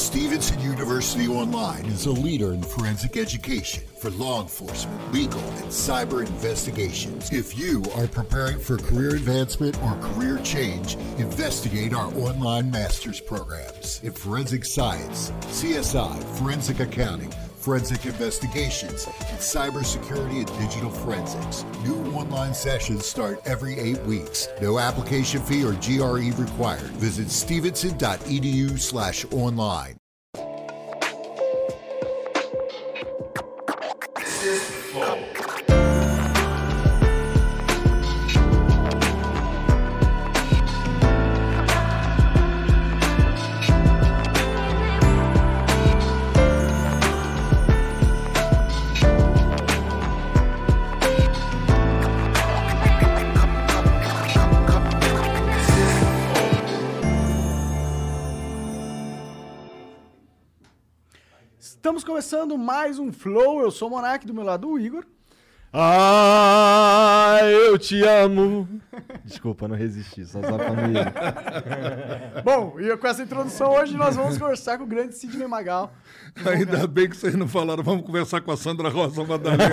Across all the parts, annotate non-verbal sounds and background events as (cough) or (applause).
Stevenson University Online is a leader in forensic education for law enforcement, legal, and cyber investigations. If you are preparing for career advancement or career change, investigate our online master's programs in forensic science, CSI, forensic accounting, forensic investigations, and cybersecurity and digital forensics. New online sessions start every eight weeks. No application fee or GRE required. Visit stevenson.edu slash online. Começando mais um Flow. Eu sou o Monark, do meu lado o Igor. Ah, eu te amo. Desculpa, não resisti, só só pra mim. Bom, e com essa introdução hoje nós vamos conversar com o grande Sidney Magal. Ainda bem que vocês não falaram, vamos conversar com a Sandra Rosa Madalena.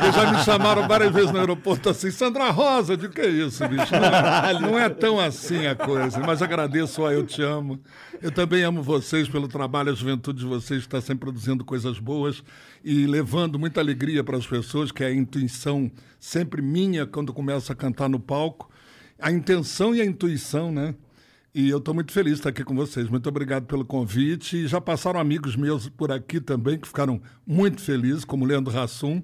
Porque já me chamaram várias vezes no aeroporto assim, Sandra Rosa, de que é isso, bicho? Não, não é tão assim a coisa, mas agradeço, ó, eu te amo. Eu também amo vocês pelo trabalho, a juventude de vocês está sempre produzindo coisas boas e levando muita alegria para as pessoas, que é a intuição sempre minha quando começo a cantar no palco. A intenção e a intuição, né? E eu estou muito feliz de estar aqui com vocês. Muito obrigado pelo convite. E já passaram amigos meus por aqui também, que ficaram muito felizes, como Leandro Rassum.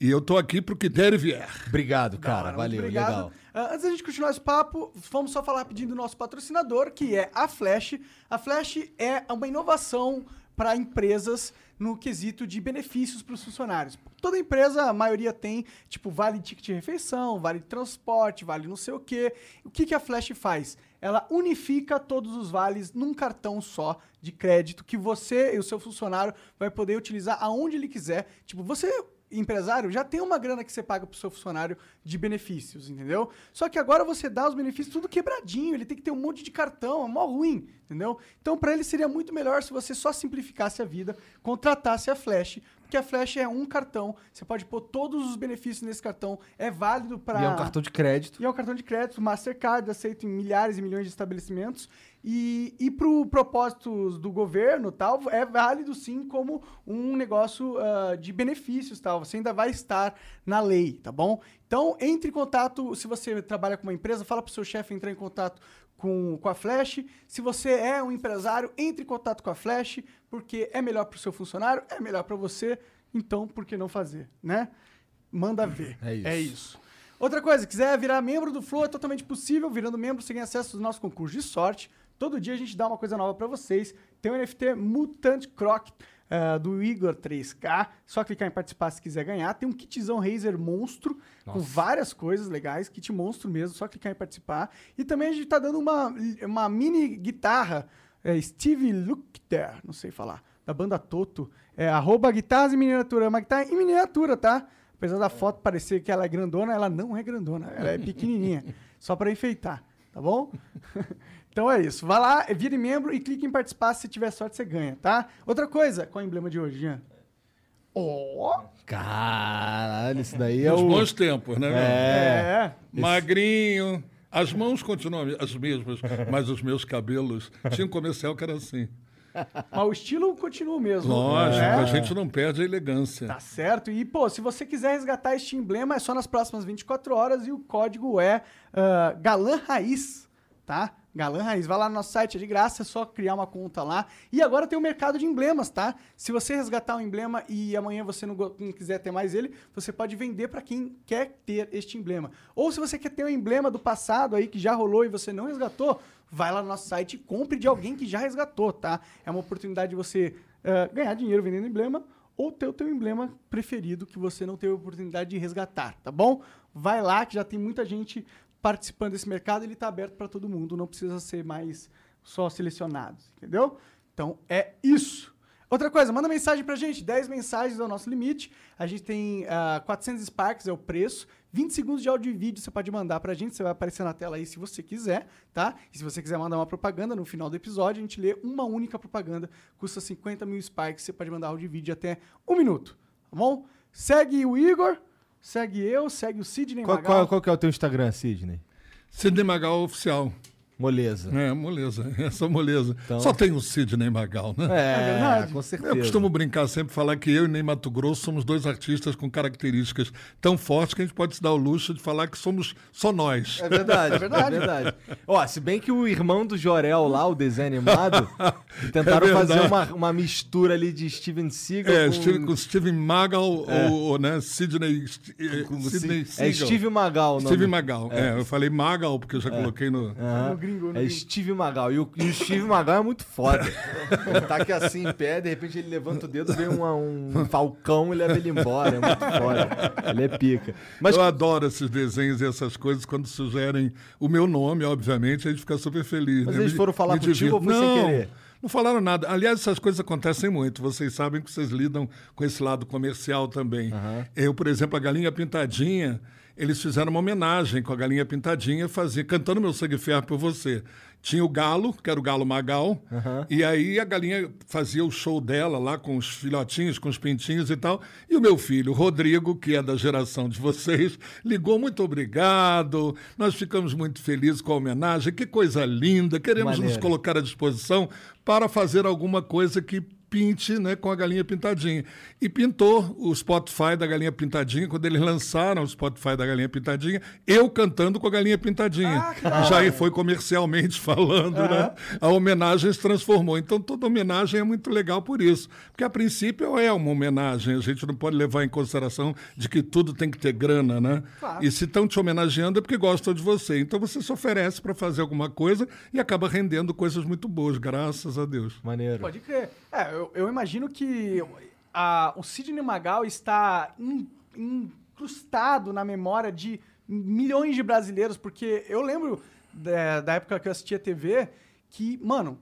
E eu estou aqui para o que der e vier. Obrigado, cara. Muito Valeu, obrigado. legal. Ah, antes da gente continuar esse papo, vamos só falar pedindo do nosso patrocinador, que é a Flash. A Flash é uma inovação para empresas no quesito de benefícios para os funcionários. Toda empresa, a maioria tem, tipo, vale ticket de refeição, vale transporte, vale não sei o quê. O que, que a Flash faz? Ela unifica todos os vales num cartão só de crédito que você e o seu funcionário vai poder utilizar aonde ele quiser. Tipo, você empresário já tem uma grana que você paga pro seu funcionário de benefícios, entendeu? Só que agora você dá os benefícios tudo quebradinho, ele tem que ter um monte de cartão, é mó ruim, entendeu? Então para ele seria muito melhor se você só simplificasse a vida, contratasse a Flash, porque a Flash é um cartão, você pode pôr todos os benefícios nesse cartão, é válido para E é um cartão de crédito. e é um cartão de crédito, Mastercard, aceito em milhares e milhões de estabelecimentos. E, e para o propósitos do governo tal, é válido sim como um negócio ah, de benefícios tal. Você ainda vai estar na lei, tá bom? Então, entre em contato, se você trabalha com uma empresa, fala para o seu chefe entrar em contato com, com a Flash. Se você é um empresário, entre em contato com a Flash, porque é melhor para o seu funcionário, é melhor para você. Então, por que não fazer, né? Manda ver. É isso. É isso. Outra coisa, quiser virar membro do Flow, é totalmente possível. Virando membro, você ganha acesso aos nossos concursos de sorte. Todo dia a gente dá uma coisa nova pra vocês. Tem o NFT Mutant Croc eh, do Igor 3K. Só clicar em participar se quiser ganhar. Tem um kitzão Razer monstro com várias coisas legais. Kit monstro mesmo, só clicar em participar. E também a gente tá dando uma, uma mini guitarra eh, Steve Lukter, não sei falar, da banda Toto. É arroba guitarras em miniatura. É uma guitarra em miniatura, tá? Apesar da foto parecer que ela é grandona, ela não é grandona. Ela é (laughs) pequenininha. só para enfeitar, tá bom? (laughs) Então é isso. Vá lá, vire membro e clique em participar. Se tiver sorte, você ganha, tá? Outra coisa, qual é o emblema de hoje, Jean? Ó! Caralho, isso daí é Os o... bons tempos, né? meu? é. Magrinho. As mãos continuam as mesmas, mas os meus cabelos. Tinha um comercial que era assim. Mas o estilo continua o mesmo. Lógico, É. a gente não perde a elegância. Tá certo. E, pô, se você quiser resgatar este emblema, é só nas próximas 24 horas e o código é ah, Galã Raiz, tá? Galã Raiz. Vai lá no nosso site, é de graça, é só criar uma conta lá. E agora tem o mercado de emblemas, tá? Se você resgatar um emblema e amanhã você não, não quiser ter mais ele, você pode vender para quem quer ter este emblema. Ou se você quer ter um emblema do passado aí que já rolou e você não resgatou, vai lá no nosso site e compre de alguém que já resgatou, tá? É uma oportunidade de você eh, ganhar dinheiro vendendo emblema ou ter o teu emblema preferido que você não teve a oportunidade de resgatar, tá bom? Vai lá que já tem muita gente participando desse mercado, ele tá aberto para todo mundo, não precisa ser mais só selecionados, entendeu? Então é isso. Outra coisa, manda mensagem pra gente. 10 mensagens é o nosso limite. A gente tem ah, 400 Sparks, é o preço. 20 segundos de áudio e vídeo você pode mandar pra gente. Você vai aparecer na tela aí se você quiser, tá? E se você quiser mandar uma propaganda no final do episódio, a gente lê uma única propaganda. Custa 50 mil Sparks. Você pode mandar áudio e vídeo até um minuto, tá bom? Segue o Igor, segue eu, segue o Sidney Qual, Magal. qual, qual que é o teu Instagram, Sidney? Sidney Magal Oficial. Moleza. É, moleza. (laughs) Essa moleza. Então- Só tem o Sidney Magal, né? É, verdade. com certeza. Eu costumo brincar sempre, falar que eu e Ney Mato Grosso somos dois artistas com características tão fortes que a gente pode se dar o luxo de falar que somos só nós. É verdade, (laughs) é verdade. verdade. Ó, se bem que o irmão do Jorel lá, o desenho animado, (laughs) tentaram É fazer uma, uma mistura ali de Steven Seagal É, com, com Steven Magal ou, né, Sidney, com Sidney é. Steve Magal o nome. Steve Magal. É. eu falei Magal porque eu já coloquei no... Aham. Gringo, no é gringo. Steve Magal. E o, e o Steve Magal é muito foda. ele tá aqui assim em pé, de repente ele levanta o dedo, vem uma- um (laughs) falcão e leva ele embora. É muito foda. Ele é pica. Mas Eu adoro esses desenhos e essas coisas quando sugerem o meu nome, obviamente, a gente fica super feliz. Mas né? eles foram falar me contigo ou foi sem não, querer? Não falaram nada. Aliás, essas coisas acontecem muito. Vocês sabem que vocês lidam com esse lado comercial também. Eu, por exemplo, a Galinha Pintadinha, eles fizeram uma homenagem com a Galinha Pintadinha, fazia, cantando Meu Sangue Ferro por Você. Tinha o Galo, que era o Galo Magal, e aí a galinha fazia o show dela lá com os filhotinhos, com os pintinhos e tal. E o meu filho, Rodrigo, que é da geração de vocês, ligou muito obrigado. Nós ficamos muito felizes com a homenagem. Que coisa linda. Queremos nos Maneiro. colocar à disposição para fazer alguma coisa que pinte né, com a galinha pintadinha. E pintou o Spotify da galinha pintadinha, quando eles lançaram o Spotify da galinha pintadinha, eu cantando com a galinha pintadinha. Já aí foi comercialmente (laughs) falando, né? A homenagem se transformou. Então toda homenagem é muito legal por isso. Porque a princípio é uma homenagem, a gente não pode levar em consideração de que tudo tem que ter grana, né? Claro. E se estão te homenageando é porque gostam de você. Então você se oferece para fazer alguma coisa e acaba rendendo coisas muito boas, graças a Deus. Maneiro. Pode crer. É, eu, eu imagino que a- o Sidney Magal está in- incrustado na memória de milhões de brasileiros, porque eu lembro da, da época que eu assistia TV que, mano,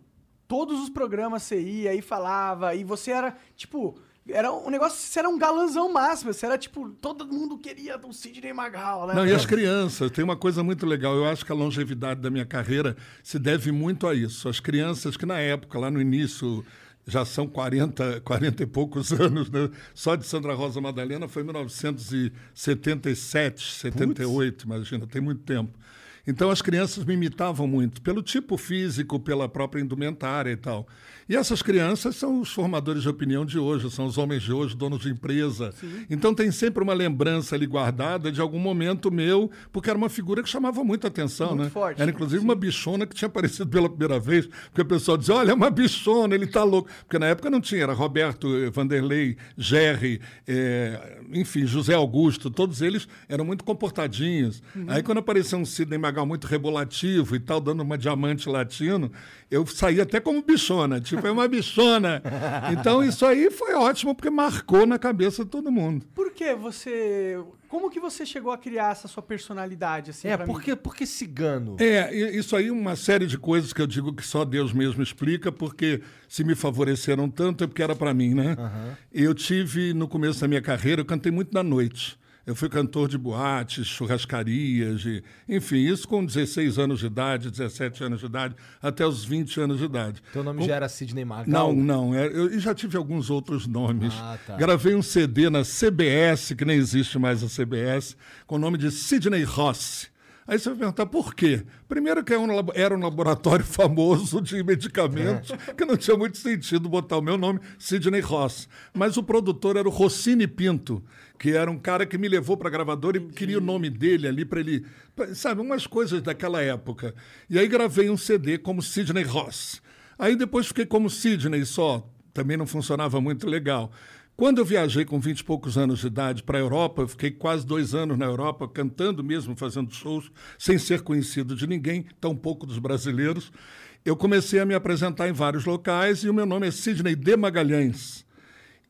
todos os programas você ia e falava, e você era, tipo, era um negócio, você era um galãzão máximo, você era, tipo, todo mundo queria o Sidney Magal, né? Não, e as crianças, tem uma coisa muito legal. Eu acho que a longevidade da minha carreira se deve muito a isso. As crianças que na época, lá no início, já são 40, 40 e poucos (laughs) anos, né? Só de Sandra Rosa Madalena foi em 1977, 78, imagina, tem muito tempo. Então as crianças me imitavam muito, pelo tipo físico, pela própria indumentária e tal. E essas crianças são os formadores de opinião de hoje, são os homens de hoje, donos de empresa. Então tem sempre uma lembrança ali guardada de algum momento meu, porque era uma figura que chamava muita atenção, Muito né? forte. Era inclusive uma bichona que tinha aparecido pela primeira vez, porque o pessoal dizia, olha, é uma bichona, ele tá louco. Porque na época não tinha, era Roberto, eh, Vanderlei, Gerry, eh, enfim, José Augusto, todos eles eram muito comportadinhos. Aí quando apareceu um Sidney Magal muito rebolativo e tal, dando uma diamante latino, eu saí até como bichona, tipo, é uma bichona. (laughs) Então isso aí foi ótimo, porque marcou na cabeça de todo mundo. Por que você... Como que você chegou a criar essa sua personalidade, assim, É, pra mim? por que, por que cigano? É, isso aí, uma série de coisas que eu digo que só Deus mesmo explica, porque se me favoreceram tanto é porque era para mim, né? Eu tive, no começo da minha carreira, eu cantei muito na noite. Eu fui cantor de boates, churrascarias, de, enfim, isso com 16 anos de idade, 17 anos de idade, até os 20 anos de idade. Teu nome Com- já era Sidney Magal? Não, não. é, eu já tive alguns outros nomes. Ah, tá. Gravei um CD na CBS, que nem existe mais a CBS, com o nome de Sidney Ross. Aí você vai perguntar por quê? Primeiro que é era um laboratório (laughs) famoso de medicamentos, que não tinha muito sentido botar o meu nome, Sidney Ross. Mas o produtor era o Rossini Pinto, que era um cara que me levou para a gravadora e queria o nome dele ali para ele... Sabe, umas coisas daquela época. E aí gravei um CD como Sidney Ross. Aí depois fiquei como Sidney só, também não funcionava muito legal. Quando eu viajei com 20 e poucos anos de idade para a Europa, eu fiquei quase dois anos na Europa, cantando mesmo, fazendo shows, sem ser conhecido de ninguém, tampouco dos brasileiros. Eu comecei a me apresentar em vários locais e o meu nome é Sidney de Magalhães.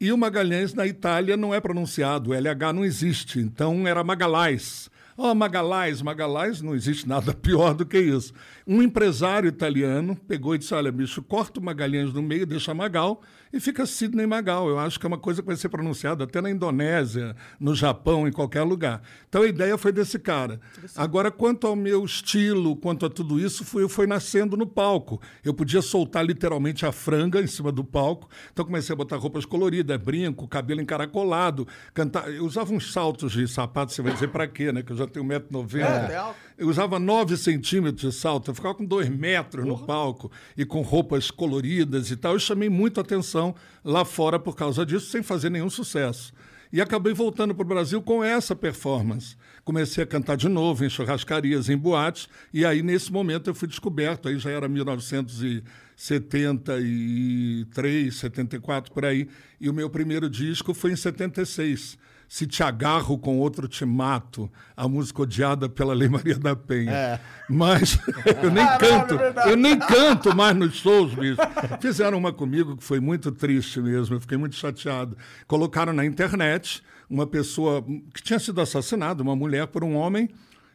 E o Magalhães na Itália não é pronunciado, o LH não existe, então era Magalhães. Oh, Magalhães, Magalhães, não existe nada (laughs) pior do que isso. Um empresário italiano pegou e disse: Olha, bicho, corta o Magalhães no meio, deixa Magal e fica Sidney Magal. Eu acho que é uma coisa que vai ser pronunciada até na Indonésia, no Japão, em qualquer lugar. Então a ideia foi desse cara. Agora, quanto ao meu estilo, quanto a tudo isso, foi, foi nascendo no palco. Eu podia soltar literalmente a franga em cima do palco, então comecei a botar roupas coloridas, brinco, cabelo encaracolado, cantar. Eu usava uns saltos de sapato, você vai dizer para quê, né? Que eu já tenho 1,90m. É, é alto. Eu usava 9 centímetros de salto, eu ficava com 2 metros no palco e com roupas coloridas e tal. Eu chamei muito atenção lá fora por causa disso, sem fazer nenhum sucesso. E acabei voltando para o Brasil com essa performance. Comecei a cantar de novo em churrascarias, em boates, e aí nesse momento eu fui descoberto, aí já era 1973, 74 por aí, e o meu primeiro disco foi em 76 se te agarro com outro te mato, a música odiada pela Lei Maria da Penha. É. Mas (laughs) eu nem canto, eu nem canto mais nos shows, bicho. Fizeram uma comigo que foi muito triste mesmo, eu fiquei muito chateado. Colocaram na internet uma pessoa que tinha sido assassinada, uma mulher por um homem,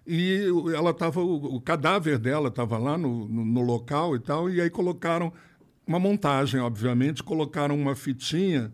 e ela estava, o, o cadáver dela estava lá no, no, no local e tal, e aí colocaram uma montagem, obviamente, colocaram uma fitinha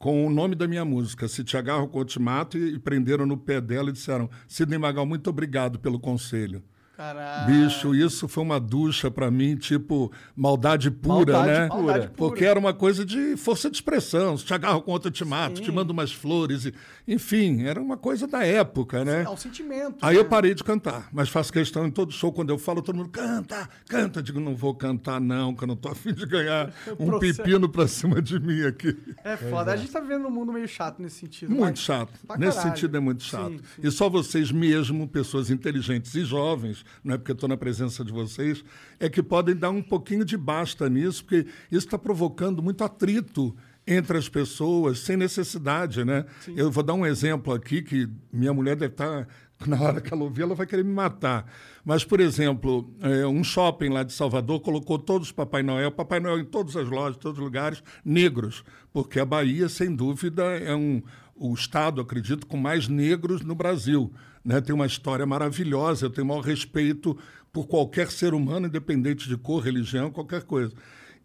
com o nome da minha música, Se Te Agarro Mato, e prenderam no pé dela e disseram, Sidney Magal, muito obrigado pelo conselho. Caralho. Bicho, isso foi uma ducha pra mim, tipo, maldade pura, Maldade né? pura. Maldade pura. Porque era uma coisa de força de expressão. Se te agarro com outro, te mato, Sim. te mando umas flores. E, enfim, era uma coisa da época, né? É um sentimento. Aí né? eu parei de cantar, mas faço questão em todo show, quando eu falo, todo mundo canta, canta. Digo, não vou cantar, não, que eu não tô afim de ganhar (laughs) um pepino pra cima de mim aqui. É foda. A gente tá vivendo um mundo meio chato nesse sentido. Muito mas- chato. pra Nesse caralho. sentido é muito chato. Sim, sim. E só vocês mesmo, pessoas inteligentes e jovens, não é porque estou na presença de vocês, é que podem dar um pouquinho de basta nisso, porque isso está provocando muito atrito entre as pessoas, sem necessidade, né? Eu vou dar um exemplo aqui que minha mulher deve estar na hora que ela ouvir, ela vai querer me matar. Mas, por exemplo, é, um shopping lá de Salvador colocou todos os Papai Noel, Papai Noel em todas as lojas, em todos os lugares, negros, porque a Bahia, sem dúvida, é um, o estado, acredito, com mais negros no Brasil. Né? Tem uma história maravilhosa, eu tenho o maior respeito por qualquer ser humano, independente de cor, religião, qualquer coisa.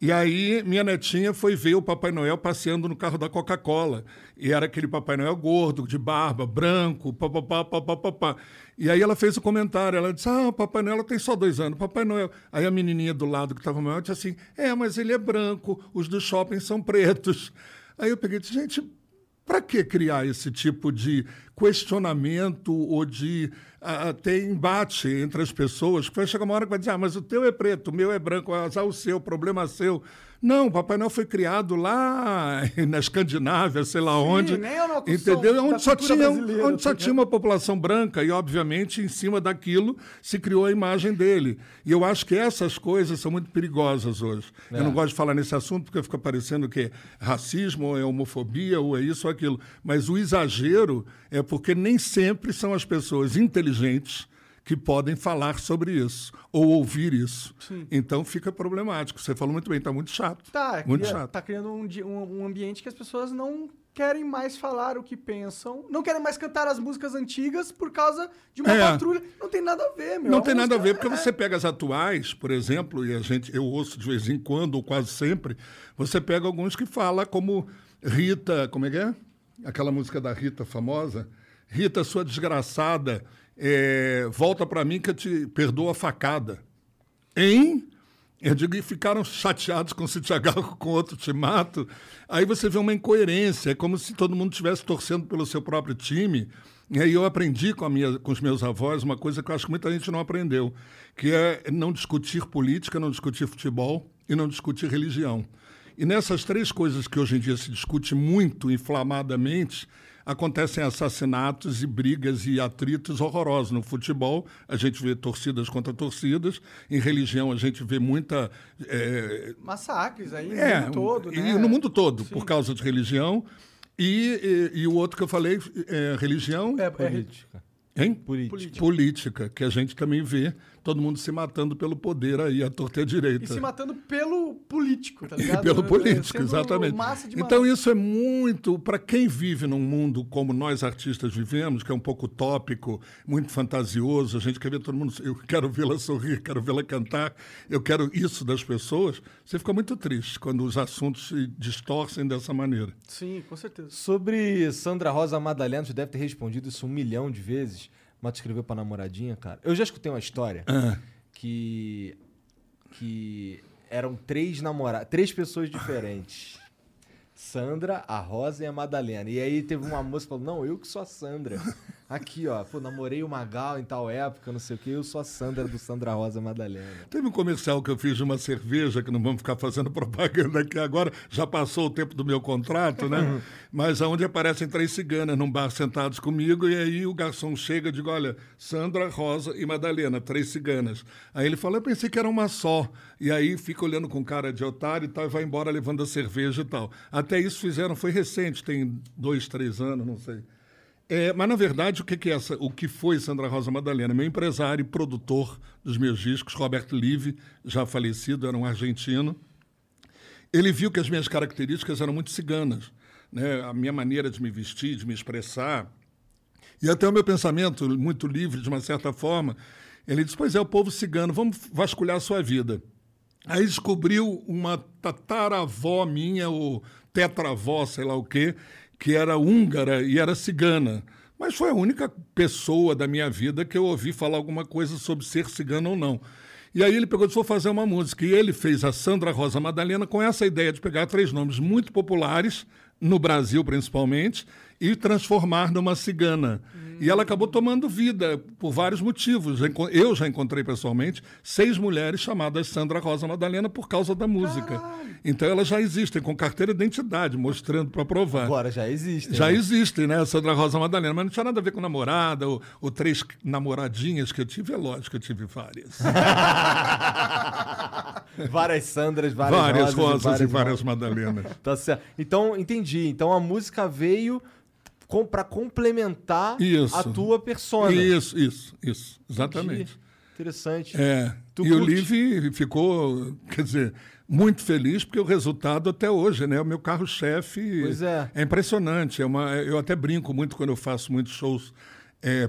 E aí, minha netinha foi ver o Papai Noel passeando no carro da Coca-Cola. E era aquele Papai Noel gordo, de barba, branco, papapá, papapá. E aí ela fez o comentário, ela disse, ah, o Papai Noel tem só dois anos, Papai Noel... Aí a menininha do lado que estava maior disse assim, é, mas ele é branco, os do shopping são pretos. Aí eu peguei e disse, gente, para que criar esse tipo de questionamento ou de ah, ter embate entre as pessoas? Que vai chegar uma hora que vai dizer, ah, mas o teu é preto, o meu é branco, azar o seu, problema é seu. Não, o Papai Noel foi criado lá (laughs) na Escandinávia, sei lá onde. nem é uma construção entendeu? Onde só, tinha, onde só tá tinha uma população branca e, obviamente, em cima daquilo se criou a imagem dele. E eu acho que essas coisas são muito perigosas hoje. Eu não gosto de falar nesse assunto porque fica parecendo que é racismo, ou é homofobia, ou é isso ou aquilo. Mas o exagero é porque nem sempre são as pessoas inteligentes que podem falar sobre isso ou ouvir isso. Então fica problemático. Você falou muito bem, está muito chato. Tá, muito cria- chato. tá criando um, um- ambiente que as pessoas não querem mais falar o que pensam, não querem mais cantar as músicas antigas por causa de uma É. patrulha. Não tem nada a ver, meu. Não A tem nada a música ver, porque é- você pega as atuais, por exemplo, e a gente, eu ouço de vez em quando, ou quase sempre, você pega alguns que falam como Rita, como é que é? Aquela música da Rita famosa. Rita, sua desgraçada, é, volta pra mim que eu te perdoo a facada. Hein? Eu digo, e ficaram chateados com se agarro com outro te mato. Aí você vê uma incoerência, é como se todo mundo estivesse torcendo pelo seu próprio time. E aí eu aprendi com, a minha, com os meus avós uma coisa que eu acho que muita gente não aprendeu, que é não discutir política, não discutir futebol e não discutir religião. E nessas três coisas que hoje em dia se discute muito inflamadamente, acontecem assassinatos e brigas e atritos horrorosos. No futebol, a gente vê torcidas contra torcidas. Em religião, a gente vê muita. é, Massacres aí no é, mundo todo, e né? no mundo todo, Sim. por causa de religião. E, e, e o outro que eu falei, é religião, É, é, Política. hein? Política. Política, que a gente também vê todo mundo se matando pelo poder aí, a torta e direita. e se matando pelo político, tá E ligado? pelo É, político, sendo exatamente. massa de Então isso é muito para quem vive num mundo como nós artistas vivemos, que é um pouco utópico, muito fantasioso. A gente quer ver todo mundo. Eu quero vê-la sorrir, quero vê-la cantar. Eu quero isso das pessoas. Você fica muito triste quando os assuntos se distorcem dessa maneira. Sim, com certeza. Sobre Sandra Rosa Madalena, você deve ter respondido isso um milhão de vezes, mas tu escreveu pra namoradinha, cara. Eu já escutei uma história Ah. que. que eram três namoradas, três pessoas diferentes. Sandra, a Rosa e a Madalena. E aí teve uma moça que falou: Não, eu que sou a Sandra. Aqui, ó, pô, namorei o Magal em tal época, não sei o quê, eu sou a Sandra do Sandra Rosa Madalena. Teve um comercial que eu fiz de uma cerveja, que não vamos ficar fazendo propaganda aqui agora, já passou o tempo do meu contrato, né? (laughs) Mas aonde aparecem três ciganas num bar sentados comigo, e aí o garçom chega e diz: Olha, Sandra, Rosa e Madalena, três ciganas. Aí ele fala: Eu pensei que era uma só. E aí fica olhando com cara de otário e tal, e vai embora levando a cerveja e tal. Até isso fizeram, foi recente, tem dois, três anos, não sei. É, mas, na verdade, o que, que é essa, o que foi Sandra Rosa Madalena? Meu empresário e produtor dos meus discos, Roberto Live, já falecido, era um argentino. Ele viu que as minhas características eram muito ciganas. Né? A minha maneira de me vestir, de me expressar. E até o meu pensamento, muito livre, de uma certa forma, ele disse: Pois é, o povo cigano, vamos vasculhar a sua vida. Aí descobriu uma tataravó minha, ou tetravó, sei lá o quê, que era húngara e era cigana. Mas foi a única pessoa da minha vida que eu ouvi falar alguma coisa sobre ser cigano ou não. E aí ele pegou e disse, vou fazer uma música. E ele fez a Sandra Rosa Madalena com essa ideia de pegar três nomes muito populares, no Brasil principalmente, e transformar numa cigana. E ela acabou tomando vida por vários motivos. Eu já encontrei pessoalmente seis mulheres chamadas Sandra Rosa Madalena por causa da música. Então elas já existem com carteira de identidade, mostrando para provar. Agora já existe. Já né? existem, né? Sandra Rosa Madalena, mas não tinha nada a ver com namorada ou, ou três namoradinhas que eu tive. É lógico que eu tive várias. (laughs) Várias Sandras, várias, várias rosas, rosas e várias várias Madalenas. Tá certo. Então, entendi. Então a música veio com, pra complementar Isso. a tua persona. Isso, isso, isso. Entendi. Exatamente. Interessante. É. Tu e o curte? Liv ficou, quer dizer, muito feliz porque o resultado até hoje, né? O meu carro-chefe Pois é. impressionante. É uma, eu até brinco muito quando eu faço muitos shows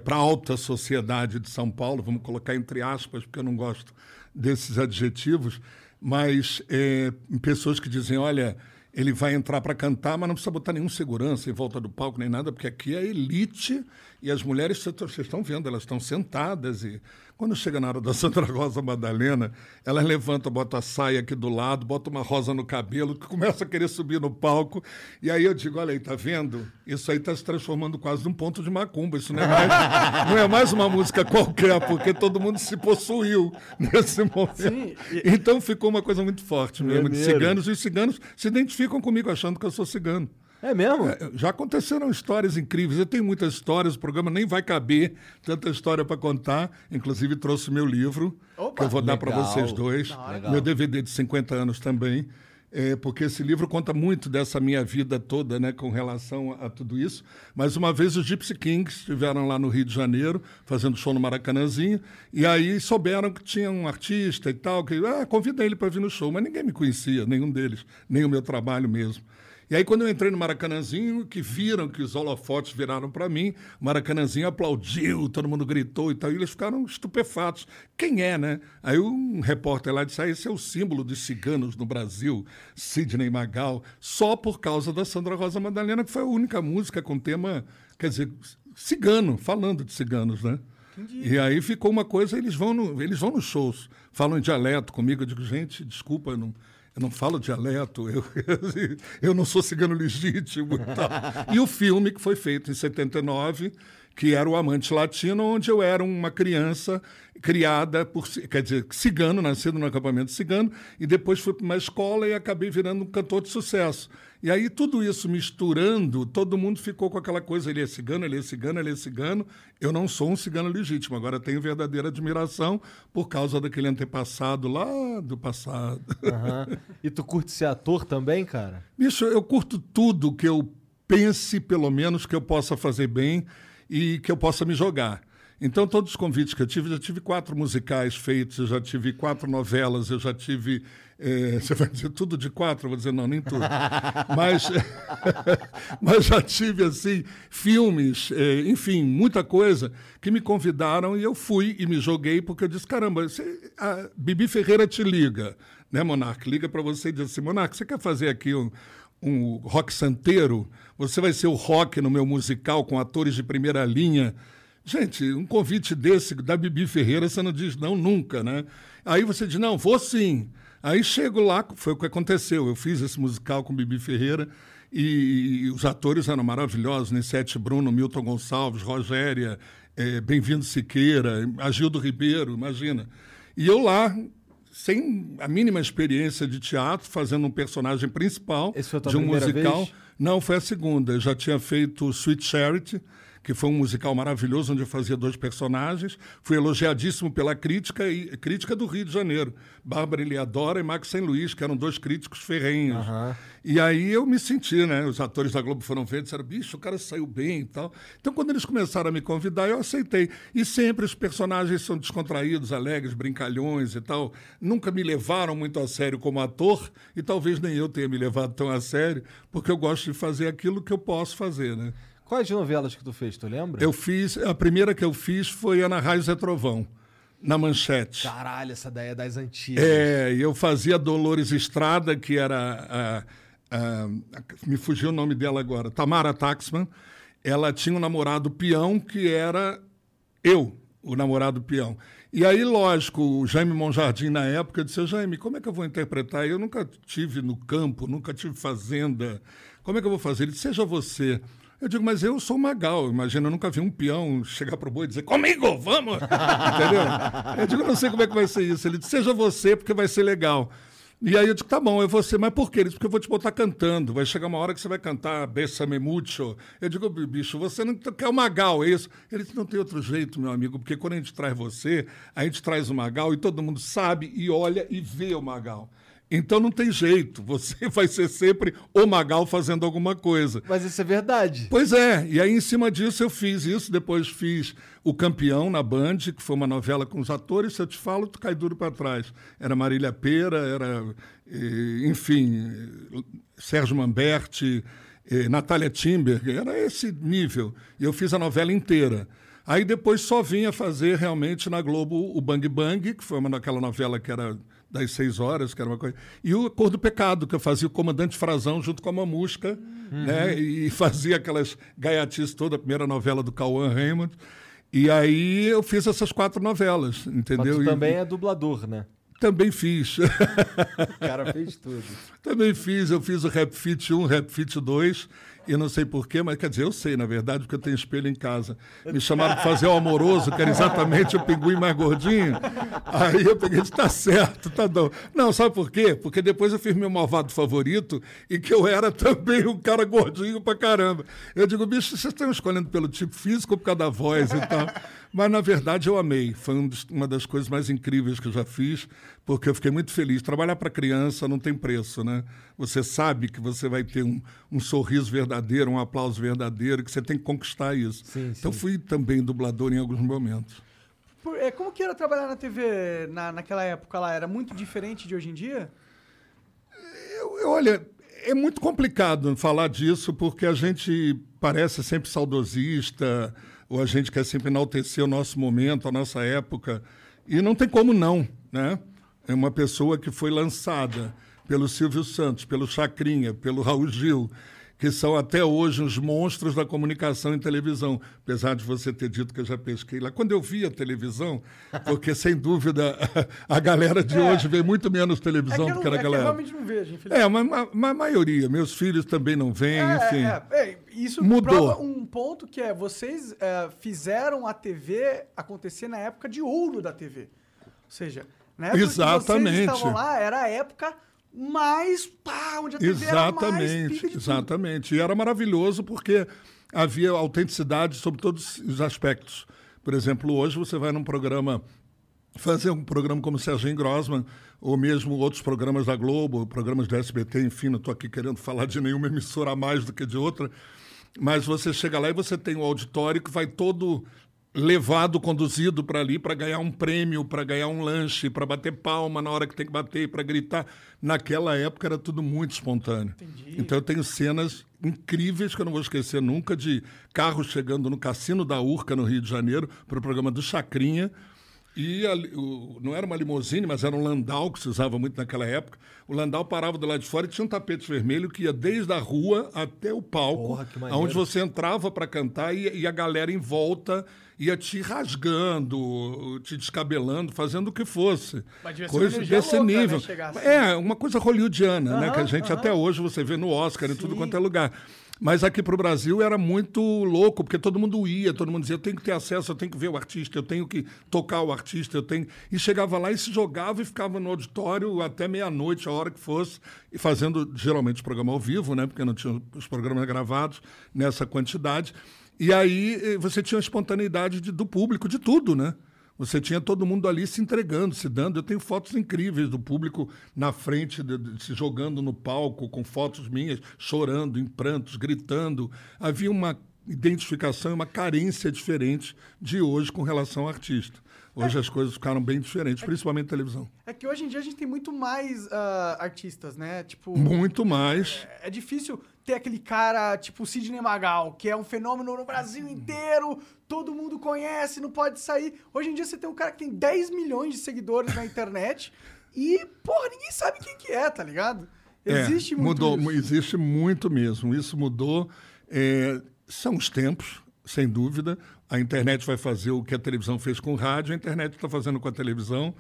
para a alta sociedade de São Paulo, vamos colocar entre aspas, porque eu não gosto desses adjetivos, mas é, pessoas que dizem, olha, ele vai entrar para cantar, mas não precisa botar nenhum segurança em volta do palco nem nada, porque aqui é elite e as mulheres, vocês estão vendo, elas estão sentadas e quando chega na hora da (laughs) Sandra Rosa Madalena, elas levantam, botam a saia aqui do lado, botam uma rosa no cabelo, que começa a querer subir no palco. E aí eu digo, olha aí, tá vendo? Isso aí está se transformando quase num ponto de macumba. Isso não é mais, (laughs) não é mais uma música qualquer, porque todo mundo se possuiu nesse momento. Sim, Então ficou uma coisa muito forte mesmo de ciganos, e os ciganos se identificam comigo achando que eu sou cigano. É mesmo? É, Já aconteceram histórias incríveis. Eu tenho muitas histórias, o programa nem vai caber tanta história para contar. Inclusive, trouxe meu livro, Opa! que eu vou dar para Legal. vocês dois. Legal. Meu DVD de 50 anos também. É, porque esse livro conta muito dessa minha vida toda, né, com relação a, a tudo isso. Mas uma vez os Gypsy Kings estiveram lá no Rio de Janeiro, fazendo show no Maracanãzinho, e aí souberam que tinha um artista e tal, que ah, convidei ele para vir no show, mas ninguém me conhecia, nenhum deles, nem o meu trabalho mesmo. E aí, quando eu entrei no Maracanãzinho, que viram que os holofotes viraram para mim, o Maracanãzinho aplaudiu, todo mundo gritou e tal, e eles ficaram estupefatos. Quem é, né? Aí um repórter lá disse: ah, esse é o símbolo dos ciganos no Brasil, Sidney Magal, só por causa da Sandra Rosa Madalena, que foi a única música com tema, quer dizer, cigano, falando de ciganos, né? E aí ficou uma coisa, eles vão, no, eles vão nos shows, falam em dialeto comigo, eu digo, gente, desculpa, não, eu não falo dialeto, eu, (laughs) eu não sou cigano legítimo e tal. (laughs) E o filme que foi feito em 79, que era o Amante Latino, onde eu era uma criança criada por, quer dizer, cigano, nascido no acampamento cigano, e depois fui para uma escola e acabei virando um cantor de sucesso. E aí tudo isso misturando, todo mundo ficou com aquela coisa, ele é cigano, ele é cigano, ele é cigano. Eu não sou um cigano legítimo, agora tenho verdadeira admiração por causa daquele antepassado lá do passado. Aham. E tu curte ser ator também, cara? Bicho, eu curto tudo que eu pense pelo menos que eu possa fazer bem e que eu possa me jogar. Então, todos os convites que eu tive, já tive quatro musicais feitos, eu já tive quatro novelas, eu já tive. Eh, você vai dizer tudo de quatro? Eu vou dizer, não, nem tudo. mas, (laughs) mas já tive, assim, filmes, eh, enfim, muita coisa que me convidaram e eu fui e me joguei, porque eu disse: caramba, você, a Bibi Ferreira te liga, né, Monark? Liga para você e diz assim: Monark, você quer fazer aqui um, um rock santeiro? Você vai ser o rock no meu musical com atores de primeira linha. Gente, um convite desse da Bibi Ferreira, você não diz não nunca, né? Aí você diz, não, vou sim. Aí chego lá, foi o que aconteceu. Eu fiz esse musical com Bibi Ferreira e, os atores eram maravilhosos, Nessete Bruno, Milton Gonçalves, Rogéria, eh, Bem-vindo Siqueira, Agildo Ribeiro, imagina. E eu lá, sem a mínima experiência de teatro, fazendo um personagem principal de um musical. vez? Não, foi a segunda. Eu já tinha feito Sweet Charity, que foi um musical maravilhoso onde eu fazia dois personagens. Fui elogiadíssimo pela crítica e crítica do Rio de Janeiro. Bárbara Eliadora e Max Sem Luís, que eram dois críticos ferrenhos. E aí eu me senti, né? Os atores da Globo foram ver e disseram, bicho, o cara saiu bem e tal. Então, quando eles começaram a me convidar, eu aceitei. E sempre os personagens são descontraídos, alegres, brincalhões e tal. Nunca me levaram muito a sério como ator, e talvez nem eu tenha me levado tão a sério, porque eu gosto de fazer aquilo que eu posso fazer, né? Quais novelas que tu fez, tu lembra? Eu fiz, a primeira que eu fiz foi Ana Raios é Trovão, na Manchete. Caralho, essa daí é das antigas. É, e eu fazia Dolores Estrada, que era. a- a- a- me fugiu o nome dela agora. Tamara Taxman. Ela tinha um namorado peão que era eu, o namorado peão. E aí, lógico, o Jaime Monjardim, na época, disse: Jaime, como é que eu vou interpretar? Eu nunca tive no campo, nunca tive fazenda. Como é que eu vou fazer? Ele disse: seja você. Eu digo, mas eu sou Magal. Imagina, eu nunca vi um peão chegar pro boi e dizer, comigo, vamos! (laughs) Entendeu? Eu digo, não sei como é que vai ser isso. Ele disse, seja você, porque vai ser legal. E aí eu digo, tá bom, eu vou ser, mas por quê? Ele disse, porque eu vou te botar cantando. Vai chegar uma hora que você vai cantar Bessame Mucho. Eu digo, bicho, você não quer o Magal, é isso? Ele disse, não tem outro jeito, meu amigo, porque quando a gente traz você, a gente traz o Magal e todo mundo sabe e olha e vê o Magal. Então não tem jeito, você (laughs) vai ser sempre o Magal fazendo alguma coisa. Mas isso é verdade. Pois é, e aí em cima disso eu fiz isso, depois fiz O Campeão na Band, que foi uma novela com os atores, se eu te falo, tu cai duro para trás. Era Marília Pera, era, eh, enfim, eh, Sérgio Mamberti, eh, Natália Timber, era esse nível. E eu fiz a novela inteira. Aí depois só vinha fazer realmente na Globo o Bang Bang, que foi uma daquela novela que era das seis horas, que era uma coisa. E o Cor do Pecado, que eu fazia o comandante Frazão junto com a Mamusca, né? E fazia aquelas gaiatices toda, a primeira novela do Cauã Raymond. E aí eu fiz essas quatro novelas, Mas entendeu? E- também é dublador, né? Também fiz. (laughs) O cara fez tudo. Também fiz, eu fiz o Rap Fit 1, Rap Fit 2, e não sei porquê, mas quer dizer, eu sei, na verdade, porque eu tenho espelho em casa. Me chamaram para fazer o amoroso, que era exatamente o pinguim mais gordinho. Aí eu peguei e tá certo, tá bom. Não, sabe por quê? Porque depois eu fiz meu malvado favorito e que eu era também um cara gordinho pra caramba. Eu digo, bicho, vocês estão escolhendo pelo tipo físico ou por causa da voz e tal? Mas, na verdade, eu amei. Foi um uma das coisas mais incríveis que eu já fiz, porque eu fiquei muito feliz. Trabalhar para criança não tem preço, né? Você sabe que você vai ter um, um sorriso verdadeiro, um aplauso verdadeiro, que você tem que conquistar isso. Sim, então, fui também dublador em alguns momentos. Por- é, como que era trabalhar na TV na, naquela época lá? Era muito diferente de hoje em dia? Eu- eu- olha, é muito complicado falar disso, porque a gente parece sempre saudosista, ou a gente quer sempre enaltecer o nosso momento, a nossa época, e não tem como não, né? É uma pessoa que foi lançada pelo Silvio Santos, pelo Chacrinha, pelo Raul Gil, que são até hoje os monstros da comunicação em televisão, apesar de você ter dito que eu já pesquei lá. Quando eu vi a televisão, porque sem dúvida (laughs) a galera de hoje vê muito menos É televisão que eu, do que era é que eu aquela época. realmente não vejo, infelizmente. É, mas ma- ma- maioria. Meus filhos também não vêm, enfim. É, é, é, isso Mudou. um ponto que é, vocês é, fizeram a TV acontecer na época de ouro da TV. Ou seja, na época que vocês Exatamente. estavam lá, era a época mais, pá, onde a TV era mais Exatamente, de tudo. exatamente. E era maravilhoso porque havia autenticidade sobre todos os aspectos. Por exemplo, hoje você vai num programa fazer um programa como Serginho Grossman, ou mesmo outros programas da Globo, programas da SBT, enfim, não estou aqui querendo falar de nenhuma emissora a mais do que de outra, mas você chega lá e você tem um auditório que vai todo levado, conduzido para ali para ganhar um prêmio, para ganhar um lanche, para bater palma na hora que tem que bater, para gritar. Naquela época era tudo muito espontâneo. Entendi. Então eu tenho cenas incríveis que eu não vou esquecer nunca de carros chegando no Cassino da Urca, no Rio de Janeiro, para o programa do Chacrinha. E a, o, não era uma limusine, mas era um landau que se usava muito naquela época. O landau parava do lado de fora e tinha um tapete vermelho que ia desde a rua até o palco, Porra, onde você entrava para cantar e, e, a galera em volta ia te rasgando, te descabelando, fazendo o que fosse. Coisa desse louca, nível. Né, assim. É, uma coisa hollywoodiana, né? Que a gente até hoje você vê no Oscar Sim. e tudo quanto é lugar. Mas aqui para o Brasil era muito louco, porque todo mundo ia, todo mundo dizia: eu tenho que ter acesso, eu tenho que ver o artista, eu tenho que tocar o artista, eu tenho. E chegava lá e se jogava e ficava no auditório até meia-noite, a hora que fosse, e fazendo geralmente o programa ao vivo, né? Porque não tinha os programas gravados nessa quantidade. E aí eh, você tinha a espontaneidade de, do público, de tudo, né? Você tinha todo mundo ali se entregando, se dando. Eu tenho fotos incríveis do público na frente, de, de, se jogando no palco, com fotos minhas, chorando, em prantos, gritando. Havia uma identificação e uma carência diferente de hoje com relação ao artista. Hoje é. as coisas ficaram bem diferentes, é principalmente televisão. É que hoje em dia a gente tem muito mais uh, artistas, né? Tipo, muito mais. É, é, difícil ter aquele cara tipo Sidney Magal, que é um fenômeno no Brasil inteiro, todo mundo conhece, não pode sair. Hoje em dia você tem um cara que tem 10 milhões de seguidores na internet (laughs) e, porra, ninguém sabe quem que é, tá ligado? É, existe é, muito mudou, isso. Existe muito mesmo. Isso mudou. É, são os tempos, sem dúvida. A internet vai fazer o que a televisão fez com o rádio, a internet está fazendo com a televisão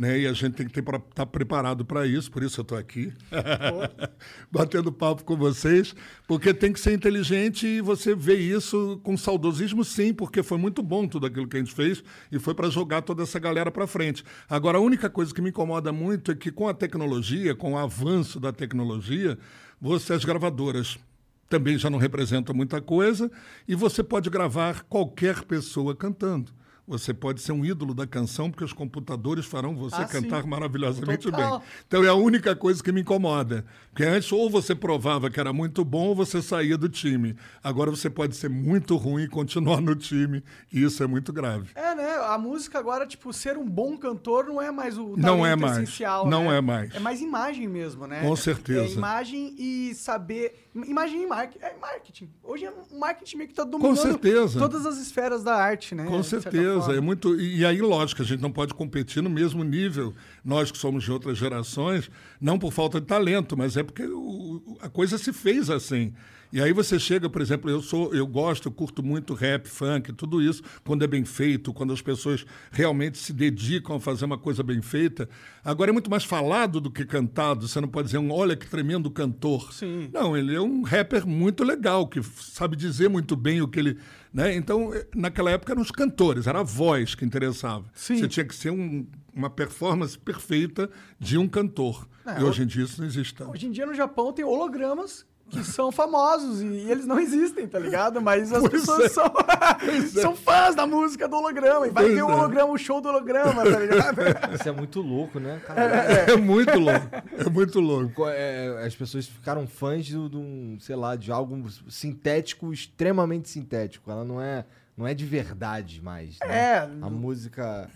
né? E a gente tem que estar tá preparado para isso, por isso eu estou aqui, (laughs) batendo papo com vocês, porque tem que ser inteligente e você vê isso com saudosismo, sim, porque foi muito bom tudo aquilo que a gente fez e foi para jogar toda essa galera para frente. Agora, a única coisa que me incomoda muito é que com a tecnologia, com o avanço da tecnologia, você, as gravadoras, também já não representam muita coisa e você pode gravar qualquer pessoa cantando. Você pode ser um ídolo da canção, porque os computadores farão você ah, cantar sim. maravilhosamente Total. bem. Então é a única coisa que me incomoda. Porque antes, ou você provava que era muito bom, ou você saía do time. Agora você pode ser muito ruim e continuar no time. E isso é muito grave. É, né? A música agora, tipo, ser um bom cantor não é mais o não é mais. essencial. Não né? é mais. É mais imagem mesmo, né? Com certeza. É imagem e saber. Imagem e marketing. É marketing. Hoje é um marketing meio que está dominando todas as esferas da arte, né? Com certeza certeza. É muito, e aí, lógico, a gente não pode competir no mesmo nível. Nós que somos de outras gerações, não por falta de talento, mas é porque o, a coisa se fez assim. E aí você chega, por exemplo, eu sou, eu gosto, eu curto muito rap, funk, tudo isso, quando é bem feito, quando as pessoas realmente se dedicam a fazer uma coisa bem feita. Agora é muito mais falado do que cantado. Você não pode dizer, um, olha que tremendo cantor. Sim. Não, ele é um rapper muito legal, que sabe dizer muito bem o que ele. Né? Então, eh, naquela época eram os cantores, era a voz que interessava. Sim. Você tinha que ser um, uma performance perfeita de um cantor. É, e hoje em dia isso não existe. Hoje em dia no Japão tem hologramas que são famosos e, eles não existem, tá ligado? Mas as (laughs) pois pessoas é. são, (laughs) é. são fãs da música do holograma e vai pois ter o é. holograma, o show do holograma, tá ligado? (laughs) Isso é muito louco, né? É, é, muito louco. É muito louco. É, as pessoas ficaram fãs de, de um, sei lá, de algo sintético, extremamente sintético. Ela não é, não é de verdade mais. Né? É. A música,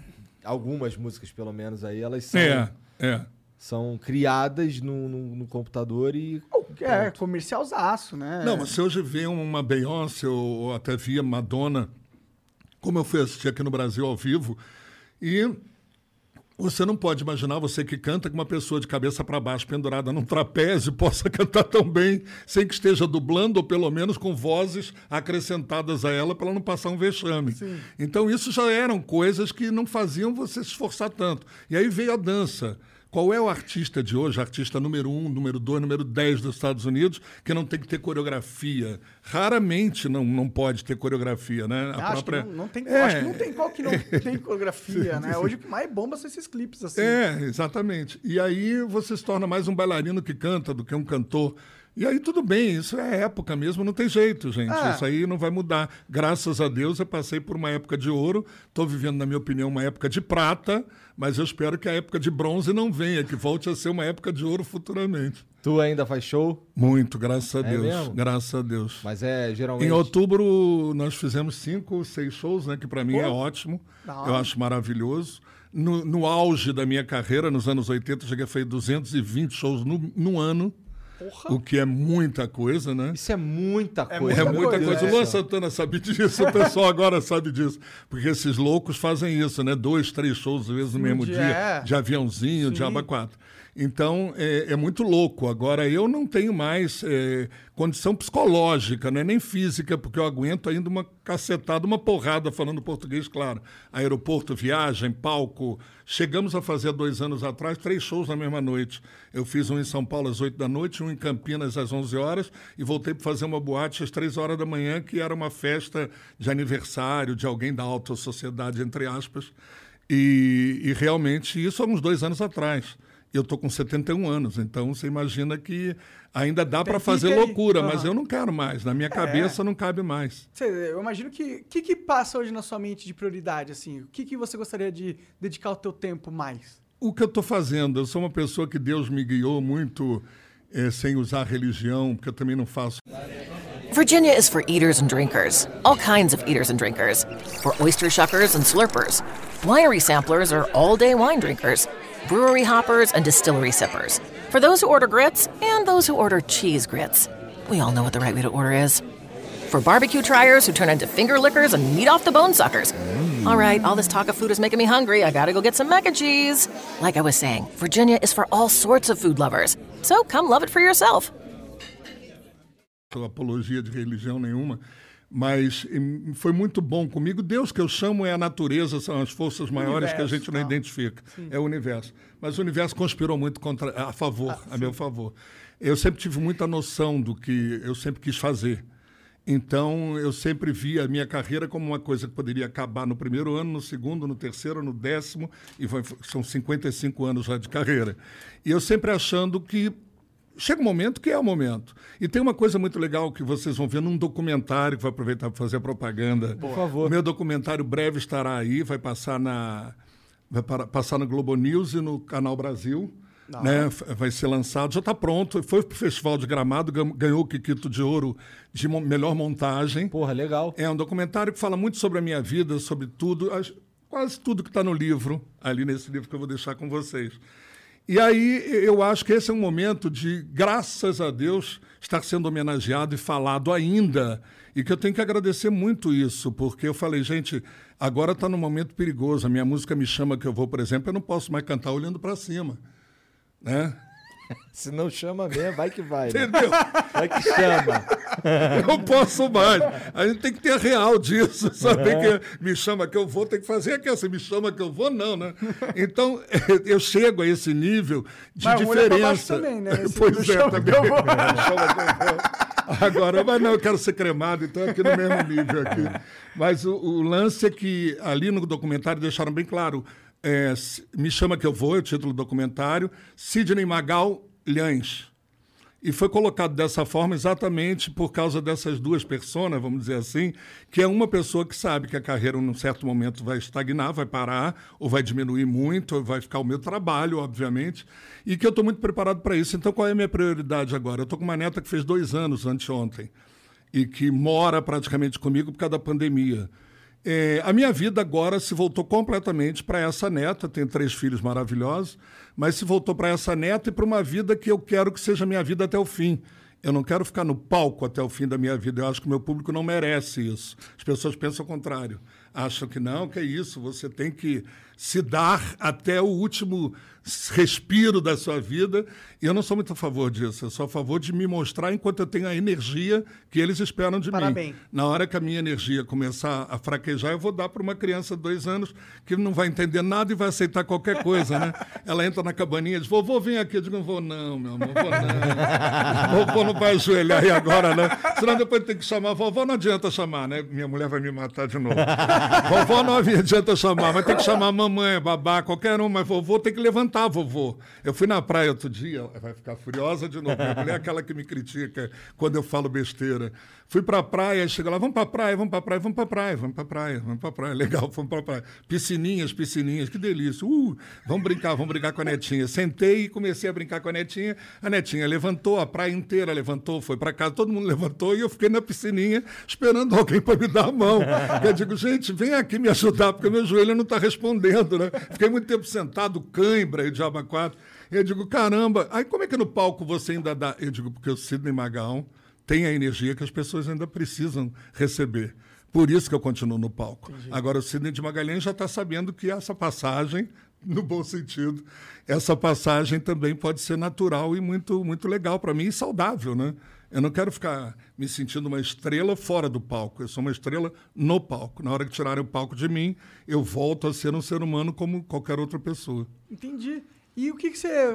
algumas músicas pelo menos aí, elas são. É, é são criadas no, no, no computador e. É, comercialzaço, né? Não, mas se hoje vê uma Beyoncé ou até via Madonna, como eu fui assistir aqui no Brasil ao vivo, e você não pode imaginar você que canta com uma pessoa de cabeça para baixo pendurada num trapézio (laughs) possa cantar tão bem sem que esteja dublando ou pelo menos com vozes acrescentadas a ela para ela não passar um vexame. Sim. Então isso já eram coisas que não faziam você se esforçar tanto. E aí veio a dança. Qual é o artista de hoje, artista número um, número dois, número dez dos Estados Unidos, que não tem que ter coreografia? Raramente não, não pode ter coreografia, né? A acho, própria... que não, não tem, é... acho que não tem qual que não (laughs) tem coreografia, né? Hoje o que mais bomba são esses clipes, assim. É, exatamente. E aí você se torna mais um bailarino que canta do que um cantor E aí tudo bem, isso é época mesmo, não tem jeito, gente. Ah. Isso aí não vai mudar. Graças a Deus eu passei por uma época de ouro, estou vivendo, na minha opinião, uma época de prata, mas eu espero que a época de bronze não venha, que volte a ser uma época de ouro futuramente. Tu ainda faz show? Muito, graças a Deus. mesmo? Graças a Deus. Mas é geralmente. Em outubro nós fizemos cinco, seis shows, né? Que para mim é ótimo. Da hora. Eu acho maravilhoso. No, no auge da minha carreira, nos anos 80, eu cheguei a fazer 220 shows no, no ano, o que é muita coisa, né? Isso é muita É coisa. É muita muita coisa, coisa. é. O Luan Santana sabe disso, o pessoal agora sabe disso. Porque esses loucos fazem isso, né? Dois, três shows, às vezes, no mesmo dia, dia, é. de aviãozinho, de Sim. aba 4. Então, é, é muito louco. Agora, eu não tenho mais é, condição psicológica, é nem física, porque eu aguento ainda uma cacetada, uma porrada, falando português, claro. Aeroporto, viagem, palco. Chegamos a fazer, dois anos atrás, três shows na mesma noite. Eu fiz um em São Paulo às 8 da noite, um em Campinas às 11 horas, e voltei para fazer uma boate às 3 horas da manhã, que era uma festa de aniversário de alguém da alta sociedade, entre aspas. E, e realmente, isso há uns dois anos atrás. Eu estou com 71 anos, então você imagina que ainda dá para fazer aí. loucura, mas Aham. eu não quero mais. Na minha cabeça não cabe mais. Eu imagino que... O que, que passa hoje na sua mente de prioridade, assim? O que, que você gostaria de dedicar o teu tempo mais? O que eu estou fazendo? Eu sou uma pessoa que Deus me guiou muito eh, sem usar religião, porque eu também não faço Virginia is for eaters and drinkers, all kinds of eaters and drinkers, for oyster shuckers and slurpers. Winery samplers are all day wine drinkers, brewery hoppers and distillery sippers, for those who order grits and those who order cheese grits. We all know what the right way to order is. For barbecue triers who turn into finger lickers and meat off the bone suckers. Mm. All right, all this talk of food is making me hungry. I gotta go get some mac and cheese. Like I was saying, Virginia is for all sorts of food lovers. So come love it for yourself. apologia de religião nenhuma, mas foi muito bom comigo. Deus que eu chamo é a natureza, são as forças maiores que a universo, gente não tá. identifica. É o universo. Mas o universo conspirou muito contra, a favor, a meu favor. Eu sempre tive muita noção do que eu sempre quis fazer. Então, eu sempre vi a minha carreira como uma coisa que poderia acabar no primeiro ano, no segundo, no terceiro, no décimo, e vai- são 55 anos já de carreira. E eu sempre achando que chega um momento que é o momento. E tem uma coisa muito legal que vocês vão ver num documentário, que vou aproveitar para fazer a propaganda. Por favor. O meu documentário breve estará aí, vai passar na vai para- passar no Globo News e no Canal Brasil. Né? Vai ser lançado, já está pronto. Foi para o Festival de Gramado, gan- ganhou o Kikito de Ouro de mo- melhor montagem. Porra, legal. É um documentário que fala muito sobre a minha vida, sobre tudo, as- quase tudo que está no livro, ali nesse livro que eu vou deixar com vocês. E aí eu acho que esse é um momento de, graças a Deus, estar sendo homenageado e falado ainda. E que eu tenho que agradecer muito isso, porque eu falei, gente, agora está num momento perigoso. A minha música Me Chama Que Eu Vou, por exemplo, eu não posso mais cantar olhando para cima. Né? Se não chama mesmo, vai que vai. né? Entendeu? Vai que chama. Não posso mais. A gente tem que ter a real disso. Saber que me chama que eu vou, tem que fazer aqui. Se me chama que eu vou, não, né? Então, (laughs) eu chego a esse nível de Mas baixo diferença. também, né? (laughs) Esse pois é, também. que eu vou. Me (laughs) chama que eu vou. Agora, mas não, eu quero ser cremado, então é aqui no mesmo nível aqui. Mas o, o lance é que ali no documentário deixaram bem claro. É, me chama que eu vou, é o título do documentário. Sidney Magal Lhães. E foi colocado dessa forma exatamente por causa dessas duas personas, vamos dizer assim, que é uma pessoa que sabe que a carreira, num certo momento, vai estagnar, vai parar, ou vai diminuir muito, ou vai ficar o meu trabalho, obviamente, e que eu estou muito preparado para isso. Então, qual é a minha prioridade agora? Eu estou com uma neta que fez dois anos anteontem, e que mora praticamente comigo por causa da pandemia. É, a minha vida agora se voltou completamente para essa neta. Tenho três filhos maravilhosos, mas se voltou para essa neta e para uma vida que eu quero que seja minha vida até o fim. Eu não quero ficar no palco até o fim da minha vida. Eu acho que o meu público não merece isso. As pessoas pensam o contrário. Acham que não, que é isso. Você tem que se dar até o último respiro da sua vida. E eu não sou muito a favor disso. Eu sou a favor de me mostrar enquanto eu tenho a energia que eles esperam de Parabéns. mim. Na hora que a minha energia começar a fraquejar, eu vou dar para uma criança de dois anos que não vai entender nada e vai aceitar qualquer coisa, né? (laughs) Ela entra na cabaninha e diz, vovô, vem aqui. Eu digo, não vou não, meu amor, vou não. (laughs) vovô não vai ajoelhar aí agora, né? Senão depois tem que chamar. Vovó não adianta chamar, né? Minha mulher vai me matar de novo. (laughs) vovó não adianta chamar, vai ter que chamar mamãe, babá, qualquer um, mas vovô tem que levantar, vovô. Eu fui na praia outro dia, vai ficar furiosa de novo. Minha mulher é aquela que me critica quando eu falo besteira. Fui pra praia, chega lá, vamos pra praia, vamos pra praia, vamos pra praia, vamos pra praia, vamos pra praia. Legal, vamos pra praia. Piscininhas, piscininhas, que delícia. Uh, vamos brincar, vamos brincar com a netinha. Sentei e comecei a brincar com a netinha. A netinha levantou, a praia inteira levantou, foi pra casa, todo mundo levantou e eu fiquei na piscininha esperando alguém para me dar a mão. (laughs) eu digo, gente, vem aqui me ajudar, porque meu joelho não está respondendo, né? Fiquei muito tempo sentado, cãibra e diabo. Eu digo, caramba, aí como é que no palco você ainda dá? Eu digo, porque o Sidney Magal tem a energia que as pessoas ainda precisam receber. Por isso que eu continuo no palco. Entendi. Agora, o Sidney de Magalhães já está sabendo que essa passagem, no bom sentido, essa passagem também pode ser natural e muito, muito legal para mim e saudável, né? Eu não quero ficar me sentindo uma estrela fora do palco. Eu sou uma estrela no palco. Na hora que tirarem o palco de mim, eu volto a ser um ser humano como qualquer outra pessoa. Entendi. E o que, que você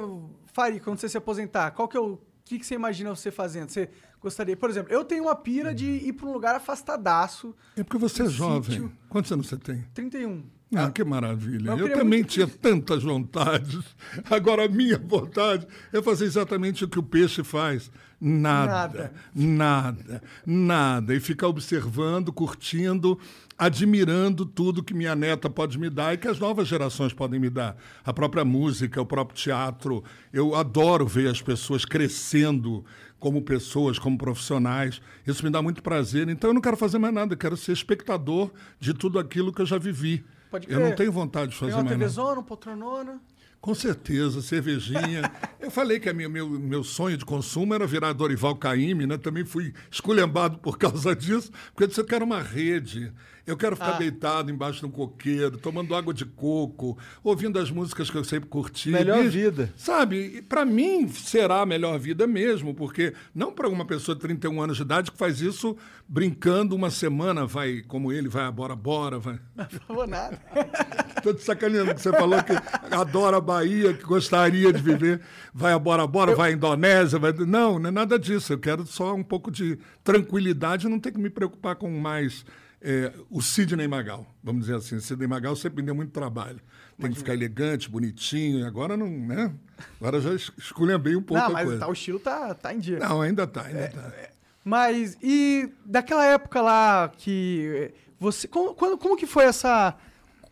faria quando você se aposentar? Qual que é o que, que você imagina você fazendo? Você gostaria, por exemplo, eu tenho uma pira de ir para um lugar afastadaço. É porque você é jovem. Sítio. Quantos anos você tem? 31. Ah, que maravilha. Eu, eu também tinha tantas vontades. (laughs) Agora, a minha vontade é fazer exatamente o que o peixe faz. Nada, nada, nada, nada. E ficar observando, curtindo, admirando tudo que minha neta pode me dar e que as novas gerações podem me dar. A própria música, o próprio teatro. Eu adoro ver as pessoas crescendo como pessoas, como profissionais. Isso me dá muito prazer. Então, eu não quero fazer mais nada. Eu quero ser espectador de tudo aquilo que eu já vivi. Pode crer. Eu não tenho vontade de fazer uma mais TVzona, nada. um poltronona. Com certeza, cervejinha. (laughs) eu falei que a minha, meu, meu sonho de consumo era virar Dorival Caymmi, né? Também fui esculhambado por causa (laughs) disso, porque eu disse, eu quero uma rede. Eu quero ficar ah. deitado embaixo de um coqueiro, tomando água de coco, ouvindo as músicas que eu sempre curti. Melhor e, vida. Sabe, para mim será a melhor vida mesmo, porque não para uma pessoa de 31 anos de idade que faz isso brincando uma semana, vai como ele, vai a bora bora, vai. (laughs) Não falou nada. (laughs) Tô te sacaneando que você falou que adora a Bahia, que gostaria de viver, vai a bora bora, eu... vai à Indonésia, vai... Não, não é nada disso. Eu quero só um pouco de tranquilidade, não ter que me preocupar com mais é, o Sidney Magal, vamos dizer assim. O Sidney Magal sempre deu muito trabalho. Tem Imagina. que ficar elegante, bonitinho. Agora não, né? Agora já escolha bem um pouco não, mas Tá, o estilo tá, tá em dia. Não, ainda tá, ainda é, tá. É, mas, e daquela época lá que você... Como, quando, como que foi essa...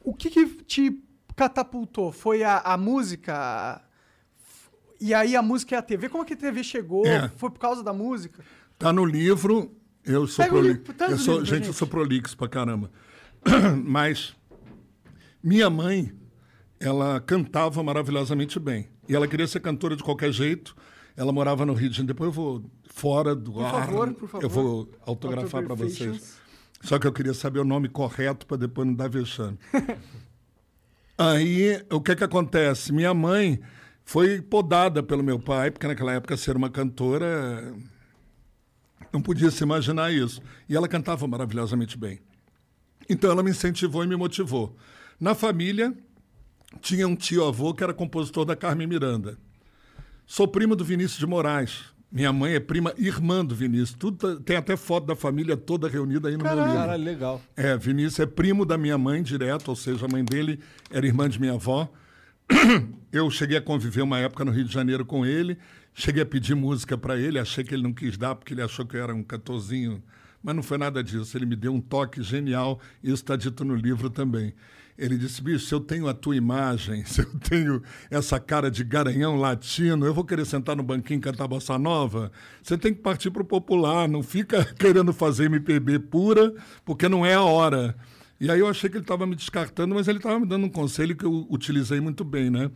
O que que te catapultou? Foi a, a música... E aí a música e a TV. Como é que a TV chegou? É. Foi por causa da música? Tá no livro eu sou prolixo. Eu sou, gente, eu sou prolixo pra caramba. (clears throat) Mas minha mãe, ela cantava maravilhosamente bem. E ela queria ser cantora de qualquer jeito. Ela morava no Rio de Janeiro. Depois eu vou fora do por ar. Favor, por favor. Eu vou autografar para vocês. Só que eu queria saber o nome correto para depois não dar vexame. (laughs) Aí, o que que acontece? Minha mãe foi podada pelo meu pai, porque naquela época ser uma cantora não podia se imaginar isso. E ela cantava maravilhosamente bem. Então ela me incentivou e me motivou. Na família, tinha um tio-avô que era compositor da Carmen Miranda. Sou primo do Vinícius de Moraes. Minha mãe é prima irmã do Vinícius. Tudo, tem até foto da família toda reunida aí no Caralho, meu livro. Caralho, legal. É, Vinícius é primo da minha mãe direto, ou seja, a mãe dele era irmã de minha avó. (clears throat) Eu cheguei a conviver uma época no Rio de Janeiro com ele Cheguei a pedir música para ele, achei que ele não quis dar porque ele achou que eu era um cantorzinho, mas não foi nada disso. Ele me deu um toque genial, isso está dito no livro também. Ele disse: bicho, se eu tenho a tua imagem, se (laughs) eu tenho essa cara de garanhão latino, eu vou querer sentar no banquinho e cantar bossa nova. Você tem que partir para o popular, não fica (laughs) querendo fazer MPB pura, porque não é a hora. E aí eu achei que ele estava me descartando, mas ele estava me dando um conselho que eu utilizei muito bem, né?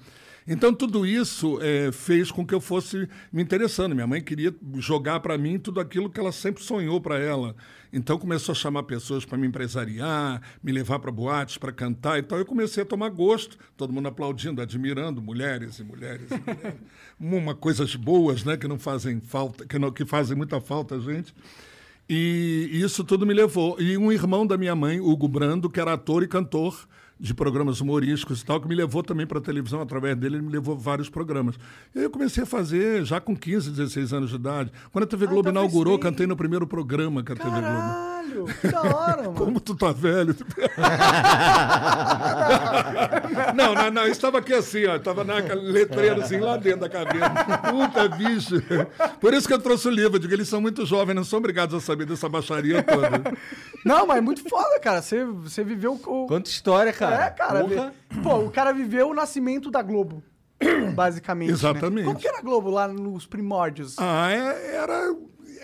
Então, tudo isso é, fez com que eu fosse me interessando. Minha mãe queria jogar para mim tudo aquilo que ela sempre sonhou para ela. Então, começou a chamar pessoas para me empresariar, me levar para boates, para cantar. Então, eu comecei a tomar gosto, todo mundo aplaudindo, admirando, mulheres e mulheres e mulheres. (laughs) Uma, coisas boas, né, que não fazem falta, que, não, que fazem muita falta a gente. E isso tudo me levou. E um irmão da minha mãe, Hugo Brando, que era ator e cantor, de programas humorísticos e tal, que me levou também para a televisão, através dele, ele me levou vários programas. E aí eu comecei a fazer já com 15, 16 anos de idade. Quando a TV ah, Globo ah, então inaugurou, cantei no primeiro programa que a Caralho, TV Globo. Caralho, que da hora, mano. Como tu tá velho. (laughs) não, não, não. Estava aqui assim, ó. Estava na letreira assim, lá dentro da cabeça. Puta, bicho. Por isso que eu trouxe o livro. Eu digo, eles são muito jovens, não são obrigados a saber dessa baixaria toda. Não, mas é muito foda, cara. Você, você viveu o. Quanta história, cara. É, cara. Porra. Pô, o cara viveu o nascimento da Globo. (clears throat) Basicamente. né? Exatamente. Como que era a Globo lá nos primórdios? Ah, é, era...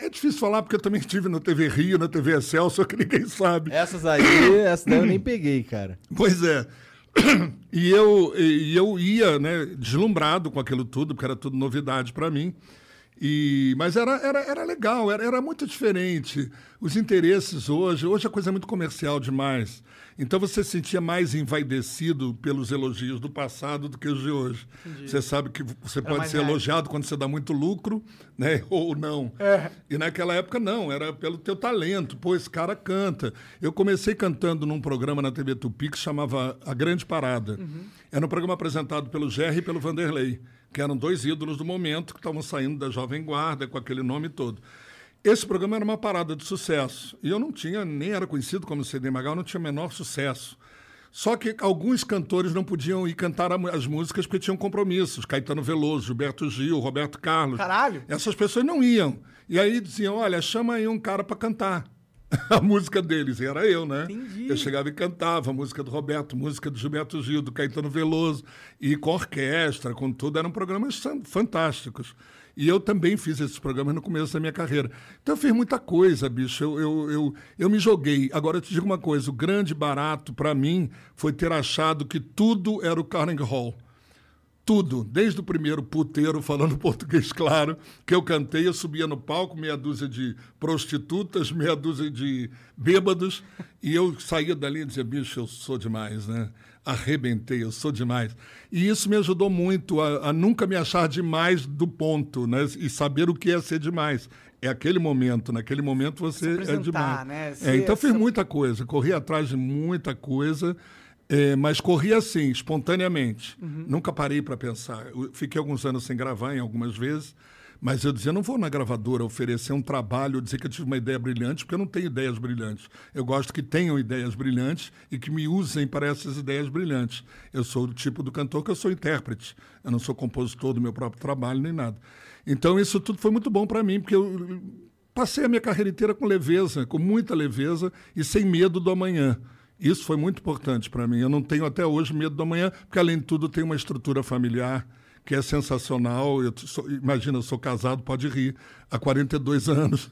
É difícil falar, porque eu também estive na TV Rio, na TV Excelsior, que ninguém sabe. Essas aí, essa daí eu nem peguei, cara. Pois é. E eu, e eu ia, né, deslumbrado com aquilo tudo, porque era tudo novidade para mim. E, mas era, era, era legal, era, era muito diferente. Os interesses hoje, hoje a coisa é muito comercial demais. Então você se sentia mais envaidecido pelos elogios do passado do que os de hoje. Você sabe que você pode mais ser elogiado quando você dá muito lucro, né? (laughs) Ou não. É. E naquela época não, era pelo teu talento. Pô, esse cara canta. Eu comecei cantando num programa na TV Tupi que chamava A Grande Parada. Era um programa apresentado pelo Jerry e pelo Vanderlei, que eram dois ídolos do momento que estavam saindo da Jovem Guarda com aquele nome todo. Esse programa era uma parada de sucesso. E eu não tinha, nem era conhecido como CD Magal, não tinha o menor sucesso. Só que alguns cantores não podiam ir cantar as músicas porque tinham compromissos. Caetano Veloso, Gilberto Gil, Roberto Carlos. Caralho. Essas pessoas não iam. E aí diziam: olha, chama aí um cara para cantar. (laughs) A música deles, e era eu, né? Entendi. Eu chegava e cantava a música do Roberto, música do Gilberto Gil, do Caetano Veloso, e com orquestra, com tudo, eram programas fan- fantásticos. E eu também fiz esses programas no começo da minha carreira. Então eu fiz muita coisa, bicho. Eu, eu, eu, eu me joguei. Agora eu te digo uma coisa: o grande barato para mim foi ter achado que tudo era o Carnegie Hall tudo, desde o primeiro puteiro, falando (laughs) português claro, que eu cantei, eu subia no palco, meia dúzia de prostitutas, meia dúzia de bêbados, e eu saía dali e dizia, bicho, eu sou demais, né? Arrebentei, eu sou demais. E isso me ajudou muito a, a nunca me achar demais do ponto, né? E saber o que é ser demais. É aquele momento, naquele momento você é demais. né? É, então eu fiz muita coisa, corri atrás de muita coisa, é, mas corri assim, espontaneamente. Nunca parei para pensar. Eu fiquei alguns anos sem gravar, em algumas vezes, mas eu dizia, não vou na gravadora oferecer um trabalho, dizer que eu tive uma ideia brilhante, porque eu não tenho ideias brilhantes. Eu gosto que tenham ideias brilhantes e que me usem para essas ideias brilhantes. Eu sou do tipo do cantor que eu sou intérprete. Eu não sou compositor do meu próprio trabalho nem nada. Então isso tudo foi muito bom para mim, porque eu passei a minha carreira inteira com leveza, com muita leveza e sem medo do amanhã. Isso foi muito importante para mim. Eu não tenho até hoje medo do amanhã, porque além de tudo tenho uma estrutura familiar que é sensacional. Eu sou- imagina, eu sou casado, pode rir, há 42 anos.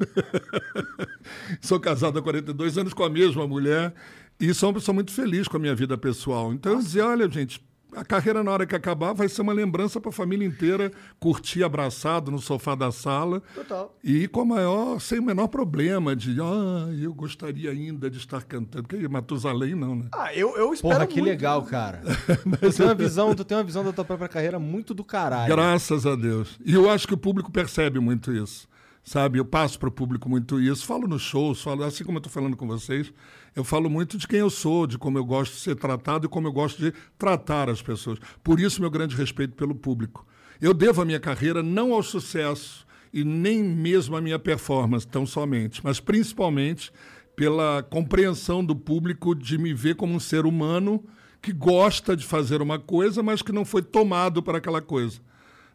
(laughs) sou casado há 42 anos com a mesma mulher e sou uma pessoa muito feliz com a minha vida pessoal. Então eu dizia, olha, gente, a carreira na hora que acabar vai ser uma lembrança para a família inteira curtir abraçado no sofá da sala. Total. E com a maior, sem o menor problema de, ah, eu gostaria ainda de estar cantando. Porque Matusalém não, né? Ah, eu, eu espero Porra, que muito. legal, cara. (laughs) tu, tem uma visão, tu tem uma visão da tua própria carreira muito do caralho. Graças a Deus. E eu acho que o público percebe muito isso. Sabe, eu passo para o público muito isso. Falo nos shows, falo, assim como eu estou falando com vocês, eu falo muito de quem eu sou, de como eu gosto de ser tratado e como eu gosto de tratar as pessoas. Por isso, meu grande respeito pelo público. Eu devo a minha carreira não ao sucesso e nem mesmo à minha performance, tão somente, mas principalmente pela compreensão do público de me ver como um ser humano que gosta de fazer uma coisa, mas que não foi tomado para aquela coisa.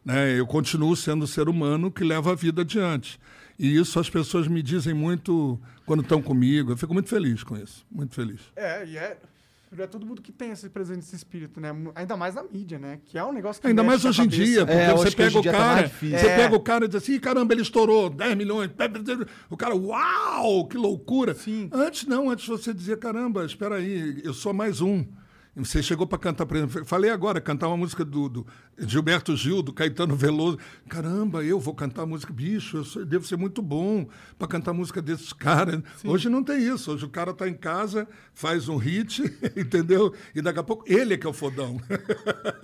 Né? Eu continuo sendo um ser humano que leva a vida adiante. E isso as pessoas me dizem muito quando estão comigo. Eu fico muito feliz com isso. Muito feliz. É, e é. É todo mundo que tem esse presente, esse espírito, né? Ainda mais na mídia, né? Que é um negócio que Ainda mais mexe com a hoje em cabeça. dia, porque É, você pega em o dia tá cara, difícil. você É. pega o cara e diz assim, "Ih, caramba, ele estourou 10 milhões. O cara, uau, que loucura. Sim. Antes não, antes você dizia, caramba, espera aí, eu sou mais um. Você chegou para cantar, por exemplo, falei agora, cantar uma música do, do Gilberto Gil, do Caetano Veloso. Caramba, eu vou cantar música, bicho, eu sou- devo ser muito bom para cantar música desses caras. Hoje não tem isso, hoje o cara está em casa, faz um hit, (laughs) entendeu? E daqui a pouco ele é que é o fodão. (laughs)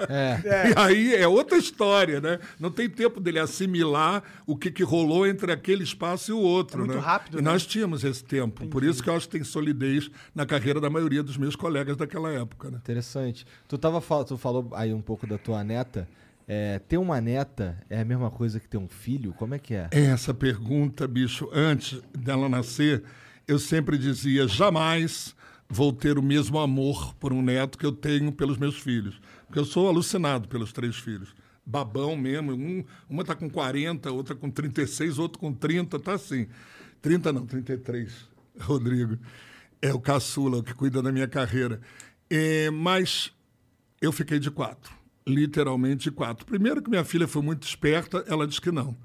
É. E aí é outra história, né? Não tem tempo dele assimilar o que, que rolou entre aquele espaço e o outro. É muito né? rápido, E né? nós tínhamos esse tempo. Por isso que eu acho que tem solidez na carreira da maioria dos meus colegas daquela época. Né? Interessante. Tu, tava, tu falou aí um pouco da tua neta. É, ter uma neta é a mesma coisa que ter um filho? Como é que é? Essa pergunta, bicho, antes dela nascer, eu sempre dizia: jamais vou ter o mesmo amor por um neto que eu tenho pelos meus filhos. Porque eu sou alucinado pelos três filhos. Babão mesmo. Um, uma está com 40, outra com 36, outro com 30, tá assim. 30 não, 33, (laughs) Rodrigo. É o caçula, o que cuida da minha carreira. É, mas eu fiquei de quatro, literalmente de quatro. Primeiro que minha filha foi muito esperta, ela disse que não.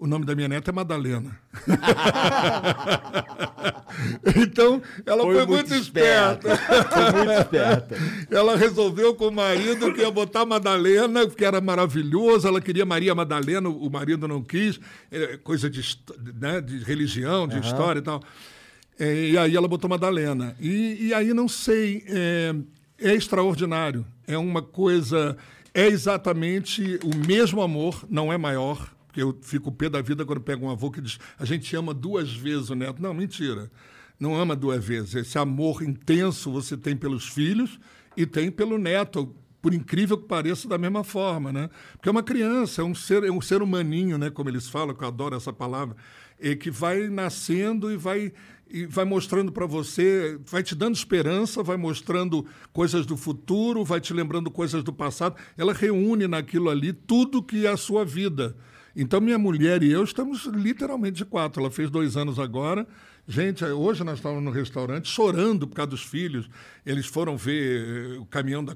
O nome da minha neta é Madalena. (laughs) então, ela foi, Foi muito, muito esperta. Foi muito esperta. (laughs) Ela resolveu com o marido que ia botar Madalena, que era maravilhoso. Ela queria Maria Madalena, o marido não quis. É, Coisa de, né, de religião, de história e tal. É, e aí ela botou Madalena. E, e aí não sei, é, é extraordinário. É uma coisa. É exatamente o mesmo amor, não é maior. Porque eu fico pé da vida quando pego um avô que diz: a gente ama duas vezes o neto. Não, mentira. Não ama duas vezes. Esse amor intenso você tem pelos filhos e tem pelo neto por incrível que pareça, da mesma forma, né? Porque é uma criança, é um ser, é um ser humaninho, né? Como eles falam, que eu adoro essa palavra, e que vai nascendo e vai e vai mostrando para você, vai te dando esperança, vai mostrando coisas do futuro, vai te lembrando coisas do passado. Ela reúne naquilo ali tudo que é a sua vida. Então, minha mulher e eu estamos literalmente de quatro. Ela fez dois anos agora. Gente, hoje nós estávamos no restaurante chorando por causa dos filhos. Eles foram ver eh, o caminhão da.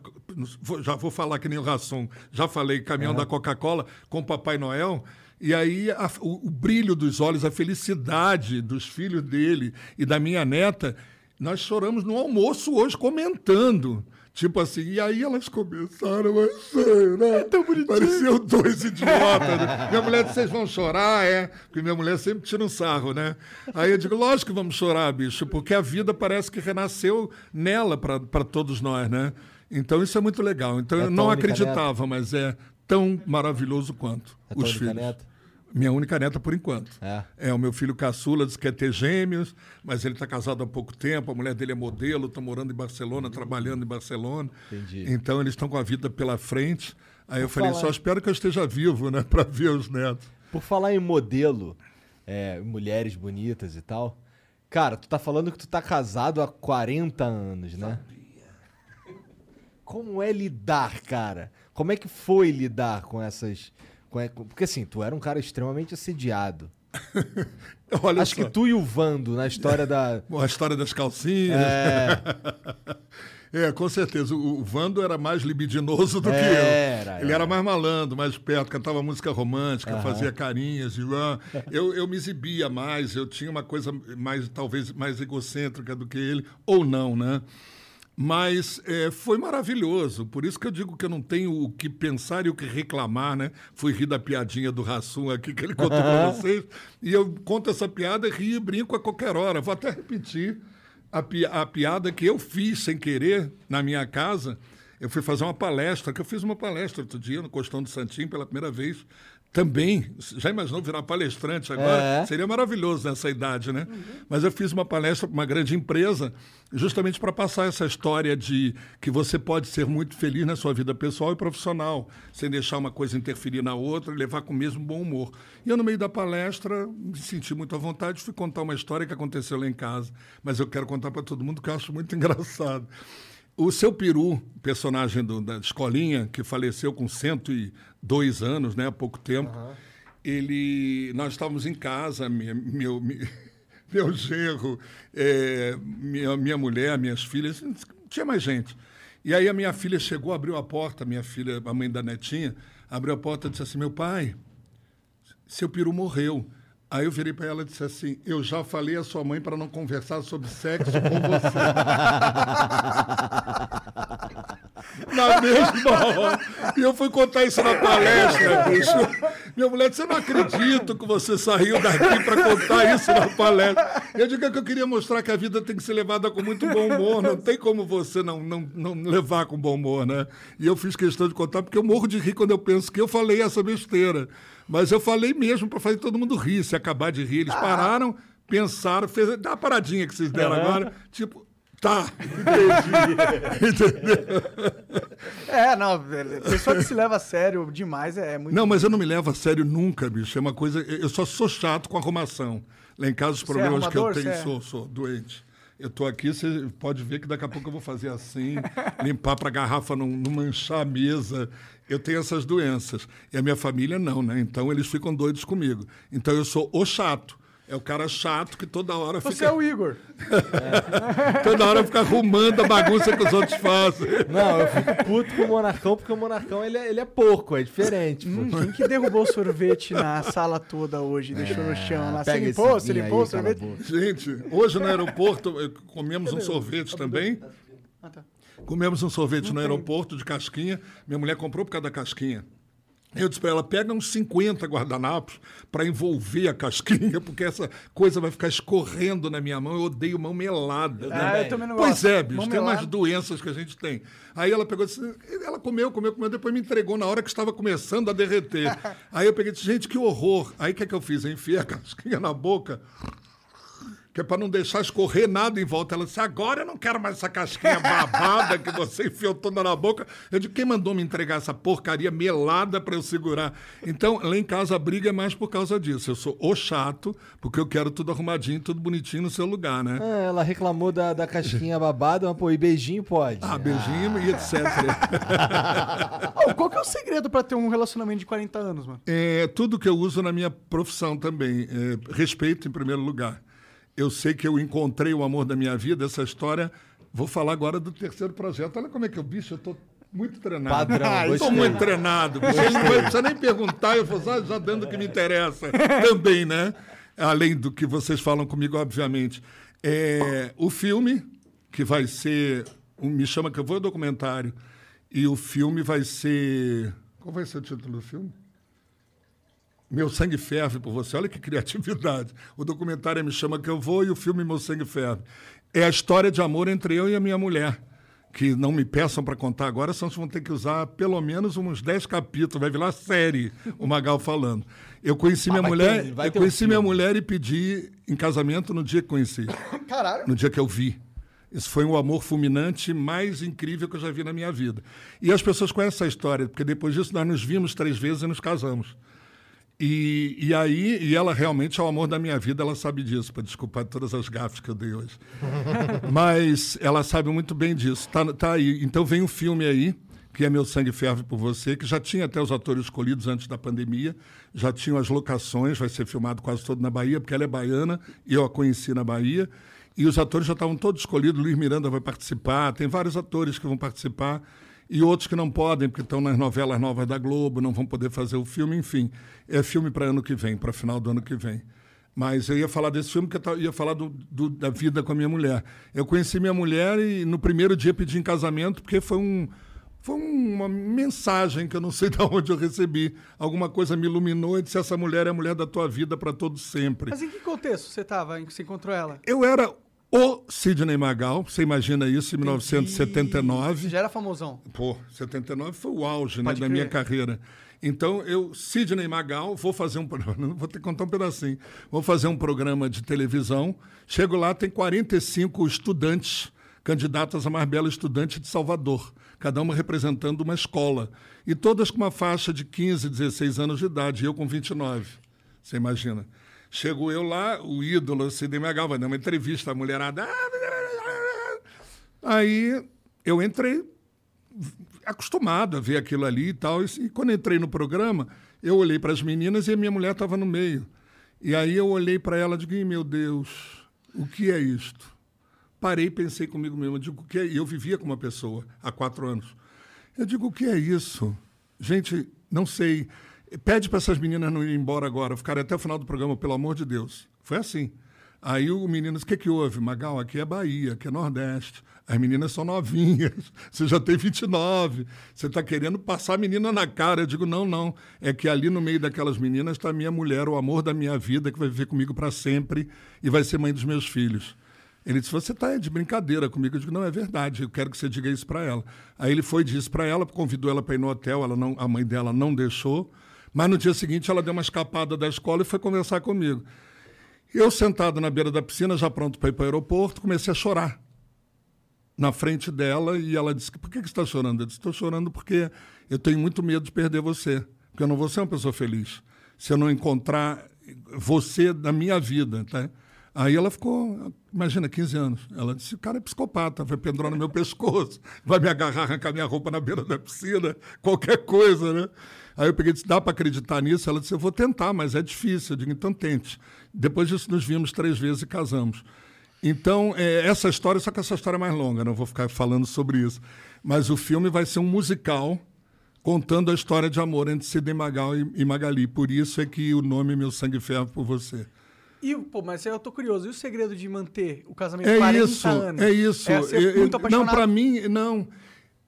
Já vou falar que nem o Rassum. Já falei, caminhão da Coca-Cola com o Papai Noel. E aí a- o, o brilho dos olhos, a felicidade dos filhos dele e da minha neta, nós choramos no almoço hoje comentando. Tipo assim, e aí elas começaram a chorar. É tão bonitinho. Pareciam dois idiotas. né? Minha mulher disse, vocês vão chorar, é? Porque minha mulher sempre tira um sarro, né? Aí eu digo, lógico que vamos chorar, bicho, porque a vida parece que renasceu nela para todos nós, né? Então isso é muito legal. Então É eu não única acreditava, mas é tão maravilhoso quanto É os filhos. neta? Minha única neta por enquanto. É. o meu filho caçula, diz que quer ter gêmeos, mas ele está casado há pouco tempo, a mulher dele é modelo, está morando em Barcelona, trabalhando em Barcelona. Entendi. Então eles estão com a vida pela frente. Aí eu falei, falar- só espero que eu esteja vivo, né, (laughs) para ver os netos. Por falar em modelo, é, mulheres bonitas e tal. Cara, tu tá falando que tu tá casado há 40 anos, né? Como é lidar, cara? Como é que foi lidar com essas. com e- Porque assim, tu era um cara extremamente assediado. (laughs) Olha Acho só. que tu e o Vando, na história da. (laughs) Bom, a história das calcinhas. É, (laughs) É, com certeza. O, o Vando era mais libidinoso do que Era, eu. Ele era mais malandro, mais perto, cantava música romântica, fazia carinhas. Eu, eu me exibia mais, eu tinha uma coisa mais, talvez, mais egocêntrica do que ele, ou não, né? Mas é, foi maravilhoso. Por isso que eu digo que eu não tenho o que pensar e o que reclamar, né? Fui rir da piadinha do Rassum aqui que ele contou para (laughs) vocês. E eu conto essa piada, rio e brinco a qualquer hora. Vou até repetir a, pi- a piada que eu fiz sem querer na minha casa. Eu fui fazer uma palestra, que eu fiz uma palestra outro dia no Costão do Santinho pela primeira vez. Também, já imaginou virar palestrante agora? É. Seria maravilhoso nessa idade, né? Mas eu fiz uma palestra para uma grande empresa, justamente para passar essa história de que você pode ser muito feliz na sua vida pessoal e profissional, sem deixar uma coisa interferir na outra e levar com o mesmo bom humor. E eu, no meio da palestra, me senti muito à vontade, fui contar uma história que aconteceu lá em casa, mas eu quero contar para todo mundo que eu acho muito (laughs) engraçado. O seu Peru, personagem do- da escolinha, que faleceu com 102 anos, né, há pouco tempo, ele, nós estávamos em casa, meu, (laughs) meu genro, eh, minha, minha mulher, minhas filhas, não tinha mais gente. E aí a minha filha chegou, abriu a porta, minha filha, a mãe da netinha, abriu a porta e disse assim, meu pai, seu peru morreu. Aí eu virei para ela e disse assim: Eu já falei à sua mãe para não conversar sobre sexo com você. (laughs) na mesma hora. E eu fui contar isso na palestra, bicho. Minha mulher disse: Eu não acredito que você saiu daqui para contar isso na palestra. Eu digo que eu queria mostrar que a vida tem que ser levada com muito bom humor. Não tem como você não, não, não levar com bom humor, né? E eu fiz questão de contar porque eu morro de rir quando eu penso que eu falei essa besteira. Mas eu falei mesmo para fazer todo mundo rir. Se acabar de rir, eles pararam, pensaram, fez dá uma paradinha que vocês deram agora, tipo. Tá, entendi. (laughs) Entendeu? É, não, pessoa que se leva a sério demais é muito. Não, mas eu não me levo a sério nunca, bicho. É uma coisa. Eu só sou chato com arrumação. Lá em casa, os é problemas que eu tenho, é- sou, sou doente. Eu tô aqui, você pode ver que daqui a pouco eu vou fazer assim, limpar para a garrafa não, não manchar a mesa. Eu tenho essas doenças. E a minha família não, né? Então eles ficam doidos comigo. Então eu sou o chato. É o cara chato que toda hora Você fica. é o Igor. (laughs) Toda hora fica arrumando a bagunça que os outros fazem. Não, eu fico puto com o Monarcão, porque o Monarcão ele é, ele é porco, é diferente. Hum, quem que derrubou o sorvete na sala toda hoje? Deixou no chão lá. Você Pega limpou? esse Você limpou o sorvete? Gente, hoje no aeroporto eh, comemos um sorvete também. Ah, tá. Comemos um sorvete no aeroporto de casquinha. Minha mulher comprou por causa da casquinha. Eu disse para ela, pega uns 50 guardanapos para envolver a casquinha, porque essa coisa vai ficar escorrendo na minha mão. Eu odeio mão melada. né? Ah, eu também não. Pois é, bicho, Mão tem umas melada. doenças que a gente tem. Aí ela pegou e disse, ela comeu, comeu, comeu, depois me entregou na hora que estava começando a derreter. (laughs) Aí eu peguei e disse, gente, que horror. Aí o que, é que eu fiz? Eu enfiei a casquinha na boca, que é para não deixar escorrer nada em volta. Ela disse, agora eu não quero mais essa casquinha babada que você (laughs) enfiou toda na boca. Eu disse, quem mandou me entregar essa porcaria melada para eu segurar? Então, lá em casa a briga é mais por causa disso. Eu sou o chato, porque eu quero tudo arrumadinho, tudo bonitinho no seu lugar, né? Ah, ela reclamou da, da casquinha babada, mas pô, e beijinho pode. Ah, beijinho e etc. (laughs) Ô, qual que é o segredo pra ter um relacionamento de 40 anos, mano? É tudo que eu uso na minha profissão também. É, respeito em primeiro lugar. Eu sei que eu encontrei o amor da minha vida, essa história. Vou falar agora do terceiro projeto. Olha como é que eu, bicho, eu tô muito treinado. Padrão, (laughs) Estou gostei. muito treinado. Vocês não precisam nem perguntar, eu vou já, já dando o que me interessa também, né? Além do que vocês falam comigo, obviamente. É, o filme, que vai ser. um Me Chama Que Eu Vou, é documentário. E o filme vai ser. Qual vai ser o título do filme? Meu Sangue Ferve por Você. Olha que criatividade. O documentário Me Chama Que Eu Vou e o filme Meu Sangue Ferve. É a história de amor entre eu e a minha mulher. Que não me peçam para contar agora, senão vocês vão ter que usar pelo menos uns 10 capítulos. Vai virar série o Magal falando. Eu conheci minha vai mulher, ter- eu ter um conheci minha mulher e pedi em casamento no dia que conheci (coughs) Caralho. no dia que eu vi. Isso foi o amor fulminante mais incrível que eu já vi na minha vida. E as pessoas conhecem essa história, porque depois disso nós nos vimos três vezes e nos casamos. E, e aí, e ela realmente é o amor da minha vida, ela sabe disso, para desculpar todas as gafes que eu dei hoje. (laughs) Mas ela sabe muito bem disso. Tá, tá aí. Então vem um filme aí, que é Meu Sangue Ferve por Você, que já tinha até os atores escolhidos antes da pandemia, já tinham as locações, vai ser filmado quase todo na Bahia, porque ela é baiana e eu a conheci na Bahia. E os atores já estavam todos escolhidos, Luiz Miranda vai participar, tem vários atores que vão participar e outros que não podem, porque estão nas novelas novas da Globo, não vão poder fazer o filme, enfim. É filme para ano que vem, para final do ano que vem. Mas eu ia falar desse filme porque eu ia falar do, do- da vida com a minha mulher. Eu conheci minha mulher e no primeiro dia pedi em casamento, porque foi um. Foi uma mensagem que eu não sei (laughs) de onde eu recebi. Alguma coisa me iluminou e disse: essa mulher é a mulher da tua vida para todo sempre. Mas em que contexto você tava em que você encontrou ela? Eu era o Sidney Magal, você imagina isso, em 1979. Você já era famosão. Pô, 79 foi o auge né, da crer. minha carreira. Então, eu, Sidney Magal, vou fazer um programa, (laughs) vou ter que contar um pedacinho. Vou fazer um programa de televisão. Chego lá, tem 45 estudantes, candidatas a mais bela estudante de Salvador, cada uma representando uma escola. E todas com uma faixa de 15, 16 anos de idade, e eu com 29. Você imagina. Chego eu lá, o ídolo Sidney Magal, vai dar uma entrevista, a mulherada. Aí eu entrei acostumado a ver aquilo ali e tal. E, quando entrei no programa, eu olhei para as meninas e a minha mulher estava no meio. E aí eu olhei para ela e digo, "Ih, meu Deus, o que é isto? Parei pensei comigo mesmo, eu digo, o que é? Eu vivia com uma pessoa há quatro anos. Eu digo, o que é isso? Gente, não sei. Pede para essas meninas não irem embora agora, ficarem até o final do programa, pelo amor de Deus. Foi assim. Aí o menino disse, o que, que houve? Magal, aqui é Bahia, aqui é Nordeste. As meninas são novinhas, (laughs) você já tem 29, você está querendo passar a menina na cara. Eu digo, não, não. É que ali no meio daquelas meninas está a minha mulher, o amor da minha vida, que vai viver comigo para sempre e vai ser mãe dos meus filhos. Ele disse: Você está de brincadeira comigo? Eu digo: Não, é verdade, eu quero que você diga isso para ela. Aí ele foi e disse para ela, convidou ela para ir no hotel, ela não, a mãe dela não deixou. Mas no dia seguinte ela deu uma escapada da escola e foi conversar comigo. Eu, sentado na beira da piscina, já pronto para ir para o aeroporto, comecei a chorar na frente dela e ela disse: Por que, você está chorando? Eu disse: Estou chorando porque eu tenho muito medo de perder você, porque eu não vou ser uma pessoa feliz. Se eu não encontrar você da minha vida, tá? Aí ela ficou, imagina, 15 anos. Ela disse: o cara é psicopata, vai pendurar no meu (laughs) pescoço, vai me agarrar, arrancar minha roupa na beira da piscina, qualquer coisa, né? Aí eu peguei e disse: dá para acreditar nisso? Ela disse: eu vou tentar, mas é difícil. Eu digo: então tente. Depois disso, nos vimos três vezes e casamos. Então, é, essa história, só que essa história é mais longa, não vou ficar falando sobre isso. Mas o filme vai ser um musical contando a história de amor entre Sidney Magal e, e Magali. Por isso é que o nome Meu Sangue Ferro por Você. E, pô, mas eu tô curioso. E o segredo de manter o casamento É 40 isso, anos? é isso. É eu- muito não, para mim, não.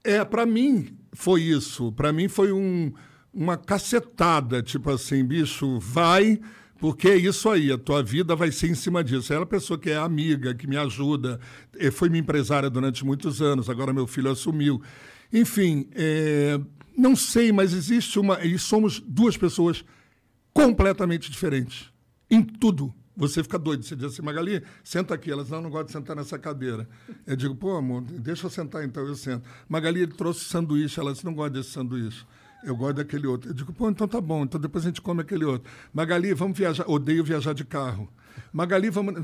É, para mim foi isso. Para mim foi um, uma cacetada, tipo assim, bicho, vai, porque é isso aí, a tua vida vai ser em cima disso. Ela é a pessoa que é amiga, que me ajuda, eh, foi minha empresária durante muitos anos, agora meu filho assumiu. Enfim, é, não sei, mas existe uma. E somos duas pessoas completamente diferentes. Em tudo. Você fica doido. Você diz assim, Magali, senta aqui. Elas não, não gosto de sentar nessa cadeira. Eu digo, pô, amor, deixa eu sentar então, eu sento. Magali, ele trouxe sanduíche. Elas não gostam desse sanduíche. Eu gosto daquele outro. Eu digo, pô, então tá bom. Então depois a gente come aquele outro. Magali, vamos viajar. Odeio viajar de carro. Magali, vamos.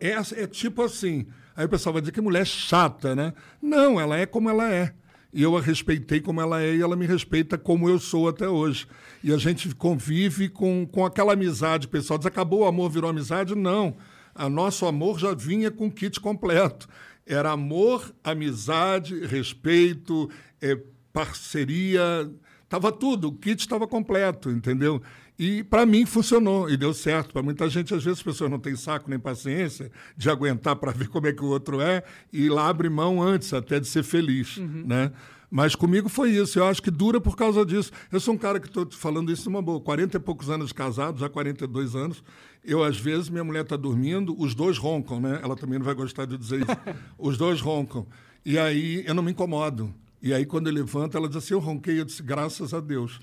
É, é tipo assim. Aí o pessoal vai dizer que mulher chata, né? Não, ela é como ela é. E eu a respeitei como ela é e ela me respeita como eu sou até hoje. E a gente convive com, com aquela amizade. Pessoal diz, acabou o amor, virou amizade? Não. A nosso amor já vinha com kit completo. Era amor, amizade, respeito, eh, parceria. Tava tudo, o kit estava completo, entendeu? E para mim funcionou e deu certo. Para muita gente, às vezes, as pessoas não têm saco nem paciência de aguentar para (laughs) ver como é que o outro é e lá abre mão antes até de ser feliz, né? Mas comigo foi isso. Eu acho que dura por causa disso. Eu sou um cara que estou falando isso numa boa. 40 e poucos anos de casado, já 42 anos. Eu, às vezes, minha mulher está dormindo, os dois roncam, né? Ela também não vai gostar de dizer isso. (laughs) Os dois roncam. E aí eu não me incomodo. E aí, quando ele levanta, ela diz assim: Eu ronquei. Eu disse: Graças a Deus.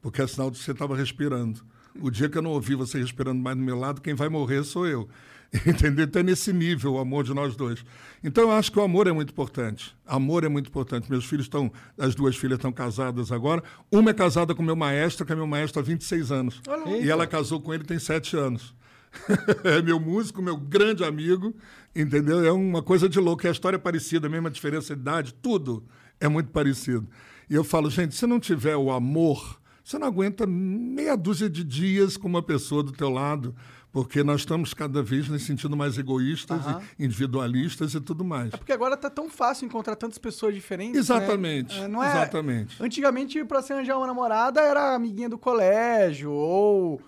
Porque é sinal de que você estava respirando. O dia que eu não ouvi você respirando mais do meu lado, quem vai morrer sou eu. (laughs) Entendeu? Então é nesse nível o amor de nós dois. Então eu acho que o amor é muito importante. Amor é muito importante. Meus filhos estão, as duas filhas estão casadas agora. Uma é casada com meu maestro, que é meu maestro há 26 anos. E ela casou com ele tem 7 anos. (laughs) é meu músico, meu grande amigo, entendeu? É uma coisa de louco. É a história parecida, a mesma diferença de idade, tudo é muito parecido. E eu falo, gente, se não tiver o amor, você não aguenta meia dúzia de dias com uma pessoa do teu lado, porque nós estamos cada vez nesse sentido mais egoístas e individualistas e tudo mais. É porque agora tá tão fácil encontrar tantas pessoas diferentes. né? Exatamente, É, não é- exatamente. Antigamente, pra você arranjar uma namorada, era amiguinha do colégio, ou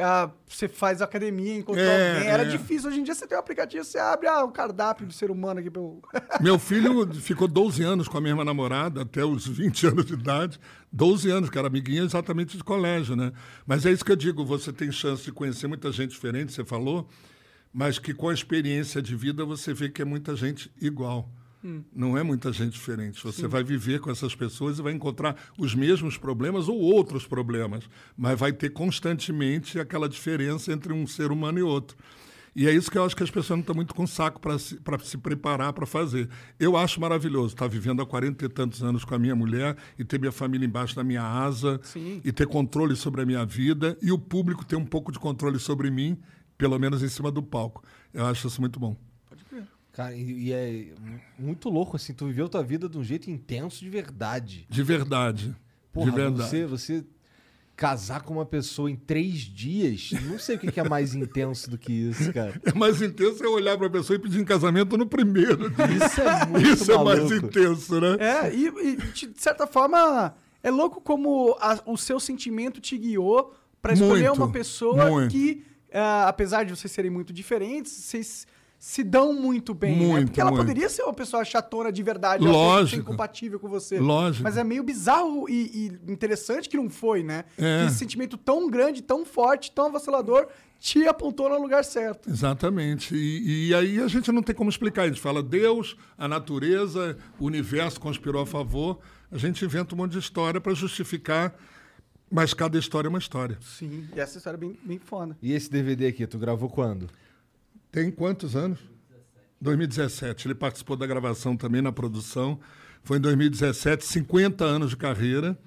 ah, você faz academia, encontrou É, alguém. Era é. difícil. Hoje em dia você tem um aplicativo, você abre ah, o cardápio do ser humano aqui pelo. (laughs) Meu filho ficou 12 anos com a mesma namorada, até os 20 anos de idade. 12 anos, que era amiguinha exatamente de colégio, né? Mas é isso que eu digo, você tem chance de conhecer muita gente diferente, você falou, mas que com a experiência de vida você vê que é muita gente igual. Não é muita gente diferente. Você vai viver com essas pessoas e vai encontrar os mesmos problemas ou outros problemas, mas vai ter constantemente aquela diferença entre um ser humano e outro. E é isso que eu acho que as pessoas não estão muito com saco para se, pra se preparar para fazer. Eu acho maravilhoso estar vivendo há 40 e tantos anos com a minha mulher e ter minha família embaixo da minha asa Sim. e ter controle sobre a minha vida e o público ter um pouco de controle sobre mim, pelo menos em cima do palco. Eu acho isso muito bom. Cara, e, e é muito louco, assim, tu viveu tua vida de um jeito intenso de verdade. De verdade. Porra, de verdade. Você, você casar com uma pessoa em três dias, não sei o que que é mais intenso do que isso, cara. (laughs) É mais intenso eu olhar para a pessoa e pedir em casamento no primeiro. dia. Isso é muito (laughs) Isso é mais maluco. intenso, né? É, e, e, de certa forma, é louco como a- o seu sentimento te guiou pra escolher Muito, uma pessoa muito. que, ah, apesar de vocês serem muito diferentes, vocês se dão muito bem, né? Muito, Porque ela muito. poderia ser uma pessoa chatona de verdade, ela Lógico. ser incompatível com você. Lógico. Mas é meio bizarro e, e interessante que não foi, né? É. Que esse sentimento tão grande, tão forte, tão avassalador, te apontou no lugar certo. Exatamente. E, e aí a gente não tem como explicar. A gente fala Deus, a natureza, o universo conspirou a favor. A gente inventa um monte de história para justificar, mas cada história é uma história. Sim, e essa história é bem, bem foda. E esse DVD aqui, tu gravou quando? Tem quantos anos? 2017. Ele participou da gravação também na produção. Foi em 2017, 50 anos de carreira.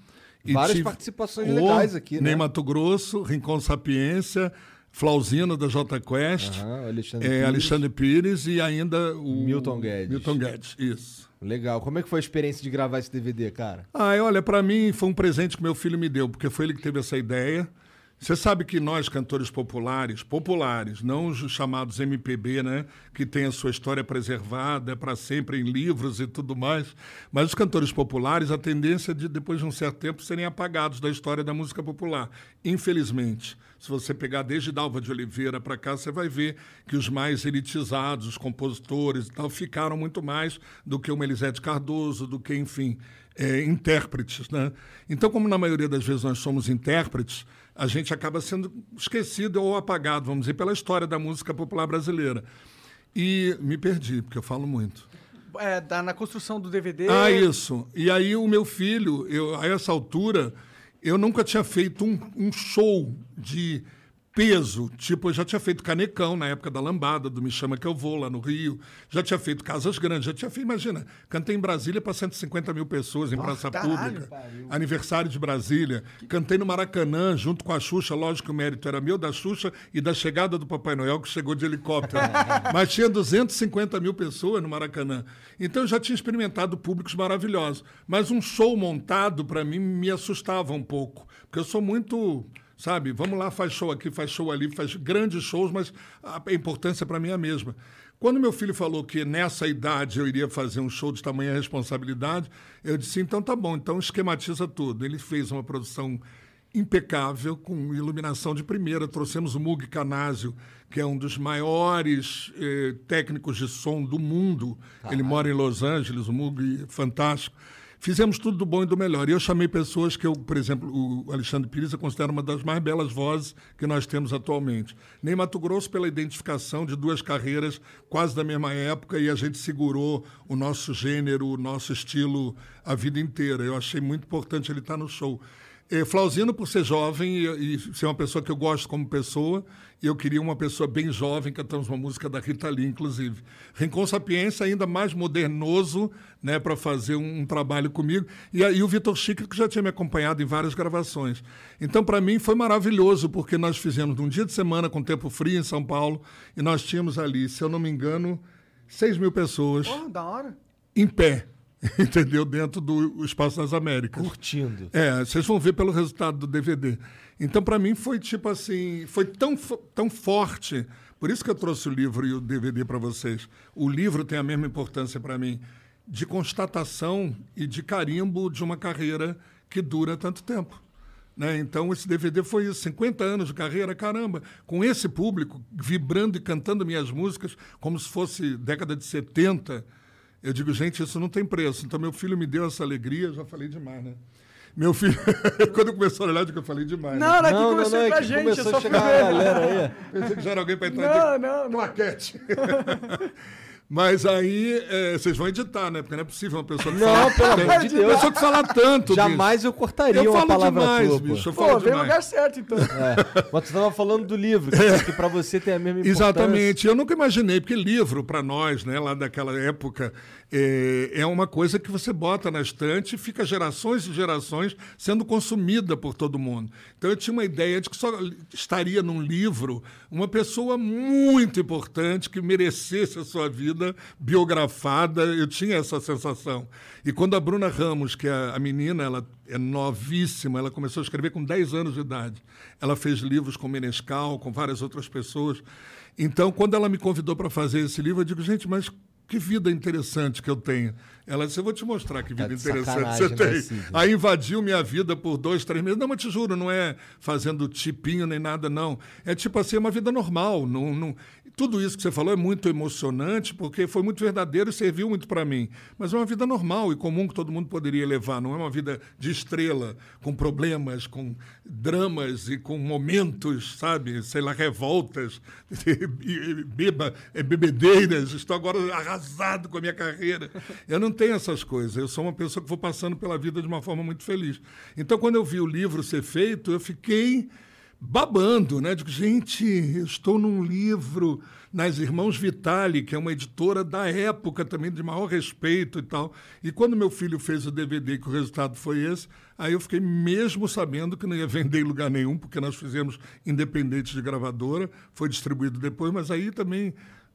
E Várias tive- participações Oh, legais aqui, né? Ney Mato Grosso, Rincon Sapiência, Flauzino da J Quest, o Alexandre é, Pires. Alexandre Pires e ainda o Milton Guedes. Milton Guedes, isso. Legal. Como é que foi a experiência de gravar esse DVD, cara? Ah, olha, para mim foi um presente que meu filho me deu, porque foi ele que teve essa ideia. Você sabe que nós, cantores populares, populares, não os chamados MPB, né, que tem a sua história preservada para sempre em livros e tudo mais, mas os cantores populares, a tendência de, depois de um certo tempo, serem apagados da história da música popular. Infelizmente. Se você pegar desde Dalva de Oliveira para cá, você vai ver que os mais elitizados, os compositores e tal, ficaram muito mais do que o Melisete Cardoso, do que, enfim, é, intérpretes. Né? Então, como na maioria das vezes nós somos intérpretes, a gente acaba sendo esquecido ou apagado, vamos dizer, pela história da música popular brasileira. E me perdi, porque eu falo muito. É, tá na construção do DVD. Ah, isso. E aí o meu filho, eu, a essa altura, eu nunca tinha feito um, um show de peso. Tipo, eu já tinha feito Canecão na época da Lambada, do Me Chama Que Eu Vou, lá no Rio. Já tinha feito Casas Grandes, já tinha feito, imagina, cantei em Brasília para 150 mil pessoas, em Praça caralho, Pública. Aniversário de Brasília. Cantei no Maracanã, junto com a Xuxa, lógico que o mérito era meu, da Xuxa e da chegada do Papai Noel, que chegou de helicóptero. (laughs) Mas tinha 250 mil pessoas no Maracanã. Então eu já tinha experimentado públicos maravilhosos. Mas um show montado, para mim, me assustava um pouco. Porque eu sou muito sabe? Vamos lá, faz show aqui, faz show ali, faz grandes shows, mas a importância para mim é a mesma. Quando meu filho falou que nessa idade eu iria fazer um show de tamanha responsabilidade, eu disse: então tá bom, então esquematiza tudo. Ele fez uma produção impecável, com iluminação de primeira. Trouxemos o Mug Canásio, que é um dos maiores eh, técnicos de som do mundo. Ele mora em Los Angeles, o Mug fantástico. Fizemos tudo do bom e do melhor. E eu chamei pessoas que eu, por exemplo, o Alexandre Pires eu considero uma das mais belas vozes que nós temos atualmente. Nem Mato Grosso pela identificação de duas carreiras quase da mesma época e a gente segurou o nosso gênero, o nosso estilo a vida inteira. Eu achei muito importante ele estar no show. É, Flauzino, por ser jovem e, e, ser uma pessoa que eu gosto como pessoa, e eu queria uma pessoa bem jovem, cantamos uma música da Rita Lee, inclusive. Rincon Sapiência, ainda mais modernoso, né, para fazer um, um, trabalho comigo. E, e o Vitor Chico, que já tinha me acompanhado em várias gravações. Então, para mim, foi maravilhoso, porque nós fizemos um dia de semana com tempo frio em São Paulo, e nós tínhamos ali, se eu não me engano, 6 mil pessoas. Oh, da hora. Em pé. (laughs) entendeu? Dentro do Espaço das Américas. Curtindo. É, vocês vão ver pelo resultado do DVD. Então, para mim, foi tipo assim, foi tão, tão forte. Por isso que eu trouxe o livro e o DVD para vocês. O livro tem a mesma importância para mim de constatação e de carimbo de uma carreira que dura tanto tempo. Né? Então, esse DVD foi isso, 50 anos de carreira, caramba, com esse público vibrando e cantando minhas músicas como se fosse década de 70 eu digo, gente, isso não tem preço. Então, meu filho me deu essa alegria, já falei demais, né? Meu filho, (laughs) quando começou a olhar, eu digo que eu falei demais. Não, não, né? é Não, não, começou não, é pra que gente, começou eu só a chegar fui a ver. galera aí. Pensei que já era alguém para entrar Não, aqui. não, não. Claquete. (laughs) Mas aí, é, vocês vão editar, né? Porque não é possível uma pessoa que Não, fala pelo amor de Deus. pessoa que fala tanto, Jamais eu bicho. cortaria Eu uma palavra demais, tua, bicho. Eu Pô, falo veio no lugar certo, então. (laughs) É, mas tu tava falando do livro, que, que pra você tem a mesma importância. Exatamente. Eu nunca imaginei, porque livro, para nós, né, lá daquela época, é, é uma coisa que você bota na estante e fica gerações e gerações sendo consumida por todo mundo. Então eu tinha uma ideia de que só estaria num livro uma pessoa muito importante que merecesse a sua vida biografada. Eu tinha essa sensação. E quando a Bruna Ramos, que é a menina, ela é novíssima, ela começou a escrever com 10 anos de idade. Ela fez livros com Menescal, com várias outras pessoas. Então, quando ela me convidou para fazer esse livro, eu digo, gente, mas que vida interessante que eu tenho. Ela disse, eu vou te mostrar que vida de interessante você né, tem. Sidney? Aí invadiu minha vida por dois, três meses. Não, mas te juro, não é fazendo tipinho nem nada, não. É tipo assim, é uma vida normal. Não, não... Tudo isso que você falou é muito emocionante, porque foi muito verdadeiro e serviu muito para mim. Mas é uma vida normal e comum que todo mundo poderia levar. Não é uma vida de estrela, com problemas, com dramas e com momentos, sabe? Sei lá, revoltas, (laughs) beba, é, bebedeiras. Estou agora arrasado com a minha carreira. Eu não tenho essas coisas. Eu sou uma pessoa que vou passando pela vida de uma forma muito feliz. Então, quando eu vi o livro ser feito, eu fiquei babando, né? Digo, gente, eu estou num livro nas Irmãos Vitali, que é uma editora da época também de maior respeito e tal. E quando meu filho fez o DVD, que o resultado foi esse, aí eu fiquei mesmo sabendo que não ia vender em lugar nenhum, porque nós fizemos independente de gravadora, foi distribuído depois, mas aí também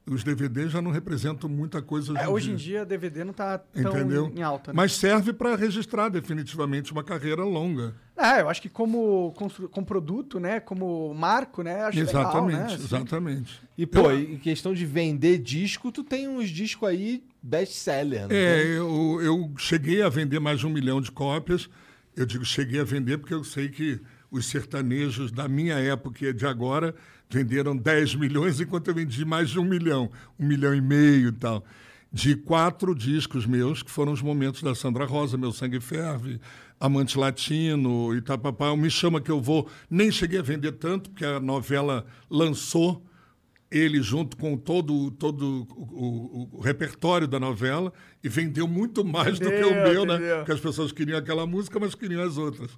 os DVDs já não representam muita coisa hoje, É, hoje em dia, DVD não tá tão Entendeu? em alta, né? Mas serve para registrar definitivamente uma carreira longa. É, eu acho que como, como produto, né? Como marco, né? Acho exatamente, legal, né? assim. exatamente. E, pô, em questão de vender disco, tu tem uns discos aí best-seller, né? É, eu, eu cheguei a vender mais de um milhão de cópias. Eu digo cheguei a vender porque eu sei que os sertanejos da minha época e de agora venderam 10 milhões, enquanto eu vendi mais de um milhão, um milhão e meio e tal. De quatro discos meus, que foram os momentos da Sandra Rosa, Meu Sangue Ferve, Amante Latino, Itapapá. Me chama que eu vou. Nem cheguei a vender tanto, porque a novela lançou ele junto com todo, todo o, o- o repertório da novela e vendeu muito mais do que o Entendeu, meu, né? Porque as pessoas queriam aquela música, mas queriam as outras.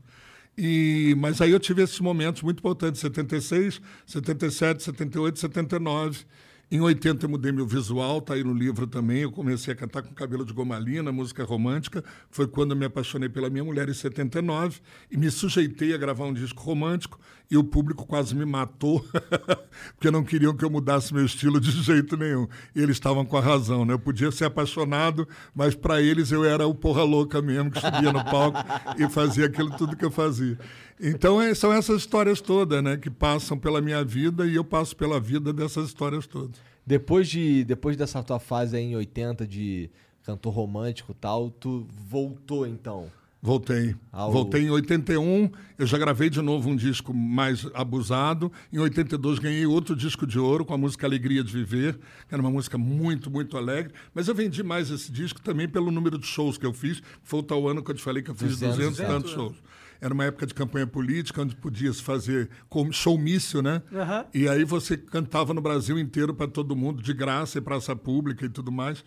E, mas aí eu tive esses momentos muito importantes, 76, 77, 78, 79. Em 80 eu mudei meu visual, tá aí no livro também. Eu comecei a cantar com cabelo de gomalina, música romântica. Foi quando eu me apaixonei pela minha mulher em 79 e me sujeitei a gravar um disco romântico e o público quase me matou, (laughs) porque não queriam que eu mudasse meu estilo de (laughs) jeito nenhum. Eles estavam com a razão, né? Eu podia ser apaixonado, mas para eles eu era o porra louca mesmo, que subia no palco e fazia aquilo tudo que eu fazia. Então é- são essas histórias todas, né, que passam pela minha vida e eu passo pela vida dessas histórias todas. Depois, de, depois dessa tua fase aí em 80 de cantor romântico e tal, tu voltou então. Voltei. Ao- Voltei em 81, eu já gravei de novo um disco mais abusado. Em 82 ganhei outro disco de ouro com a música Alegria de Viver, que era uma música muito, muito alegre. Mas eu vendi mais esse disco também pelo número de shows que eu fiz. Foi o tal ano que eu te falei que eu fiz 200, 200 e tantos shows. Era uma época de campanha política, onde podia se fazer com- showmício, né? Aham. E aí você cantava no Brasil inteiro para todo mundo, de graça, e praça pública e tudo mais.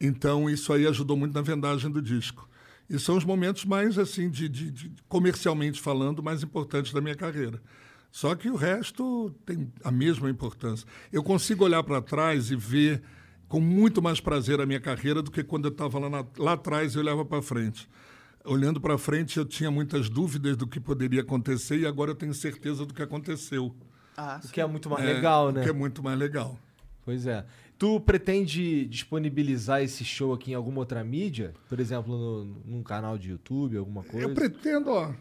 Então, isso aí ajudou muito na vendagem do disco. E são os momentos mais, assim, de, de- de- comercialmente falando, mais importantes da minha carreira. Só que o resto tem a mesma importância. Eu consigo olhar para trás e ver com muito mais prazer a minha carreira do que quando eu estava lá, na- lá atrás e olhava para frente. Olhando para frente, eu tinha muitas dúvidas do que poderia acontecer e agora eu tenho certeza do que aconteceu. Ah, O que é muito mais É, legal, o né? Que é muito mais legal. Pois é. Tu pretende disponibilizar esse show aqui em alguma outra mídia? Por exemplo, no, num canal de YouTube, alguma coisa? Eu pretendo, ó.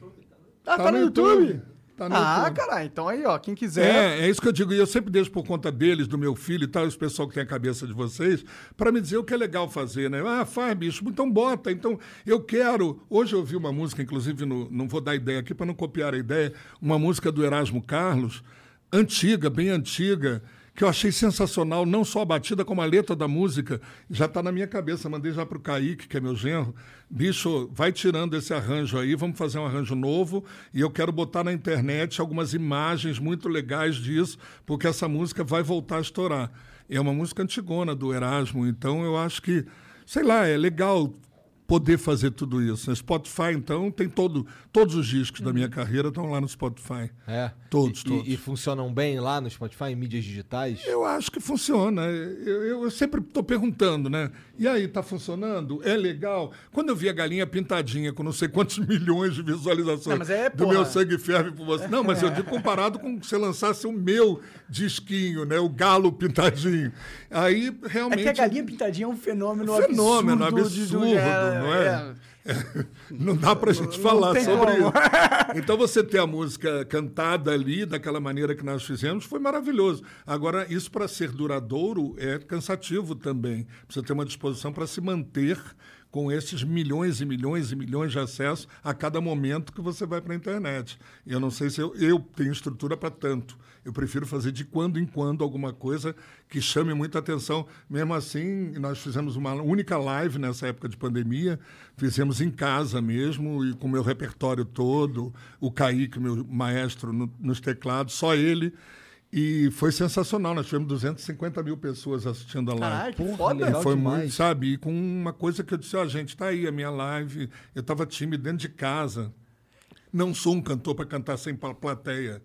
Ah, tá, no YouTube? Tá no Ah, YouTube. caralho. Então aí, ó, quem quiser. É, é isso que eu digo. E eu sempre deixo por conta deles, do meu filho e tal, esse pessoal que tem a cabeça de vocês, para me dizer o que é legal fazer, né? Ah, faz, bicho, então bota. Então, eu quero. Hoje eu ouvi uma música, inclusive, no- não vou dar ideia aqui para não copiar a ideia, uma música do Erasmo Carlos, antiga, bem antiga, que eu achei sensacional, não só a batida, como a letra da música. Já está na minha cabeça. Mandei já para o Kaique, que é meu genro. Bicho, vai tirando esse arranjo aí, vamos fazer um arranjo novo. E eu quero botar na internet algumas imagens muito legais disso, porque essa música vai voltar a estourar. É uma música antigona do Erasmo, então eu acho que, sei lá, é legal poder fazer tudo isso. No Spotify, então, tem todo, todos os discos da minha carreira estão lá no Spotify. É. Todos, E- todos. E, e funcionam bem lá no Spotify, em mídias digitais? Eu acho que funciona. Eu, eu- eu sempre estou perguntando, né? E aí, está funcionando? É legal? Quando eu vi a galinha pintadinha com não sei quantos (laughs) milhões de visualizações Não, mas é, do porra. meu sangue ferve por você. Não, mas eu digo comparado com se você lançasse o meu disquinho, né? O galo pintadinho. Aí É realmente. que a galinha pintadinha é um fenômeno, Fenômeno absurdo. de- absurdo, não é? (laughs) Não dá pra gente falar tem sobre como. isso. (laughs) Então você ter a música cantada ali, daquela maneira que nós fizemos, foi maravilhoso. Agora, isso para ser duradouro é cansativo também. Precisa ter uma disposição para se manter com esses milhões e milhões e milhões de acessos a cada momento que você vai para a internet. Eu não sei se eu, eu tenho estrutura para tanto. Eu prefiro fazer de quando em quando alguma coisa que chame muita atenção. Mesmo assim, nós fizemos uma única live nessa época de pandemia, fizemos em casa mesmo, e com o meu repertório todo, o Kaique, meu maestro no- nos teclados, só ele. E foi sensacional, nós tivemos 250 mil pessoas assistindo a live. Caralho, que Porra, foda. legal foi demais. muito, sabe? E com uma coisa que eu disse, ó, gente, tá aí a minha live. Eu estava tímido dentro de casa. Não sou um cantor para cantar sem pla- plateia.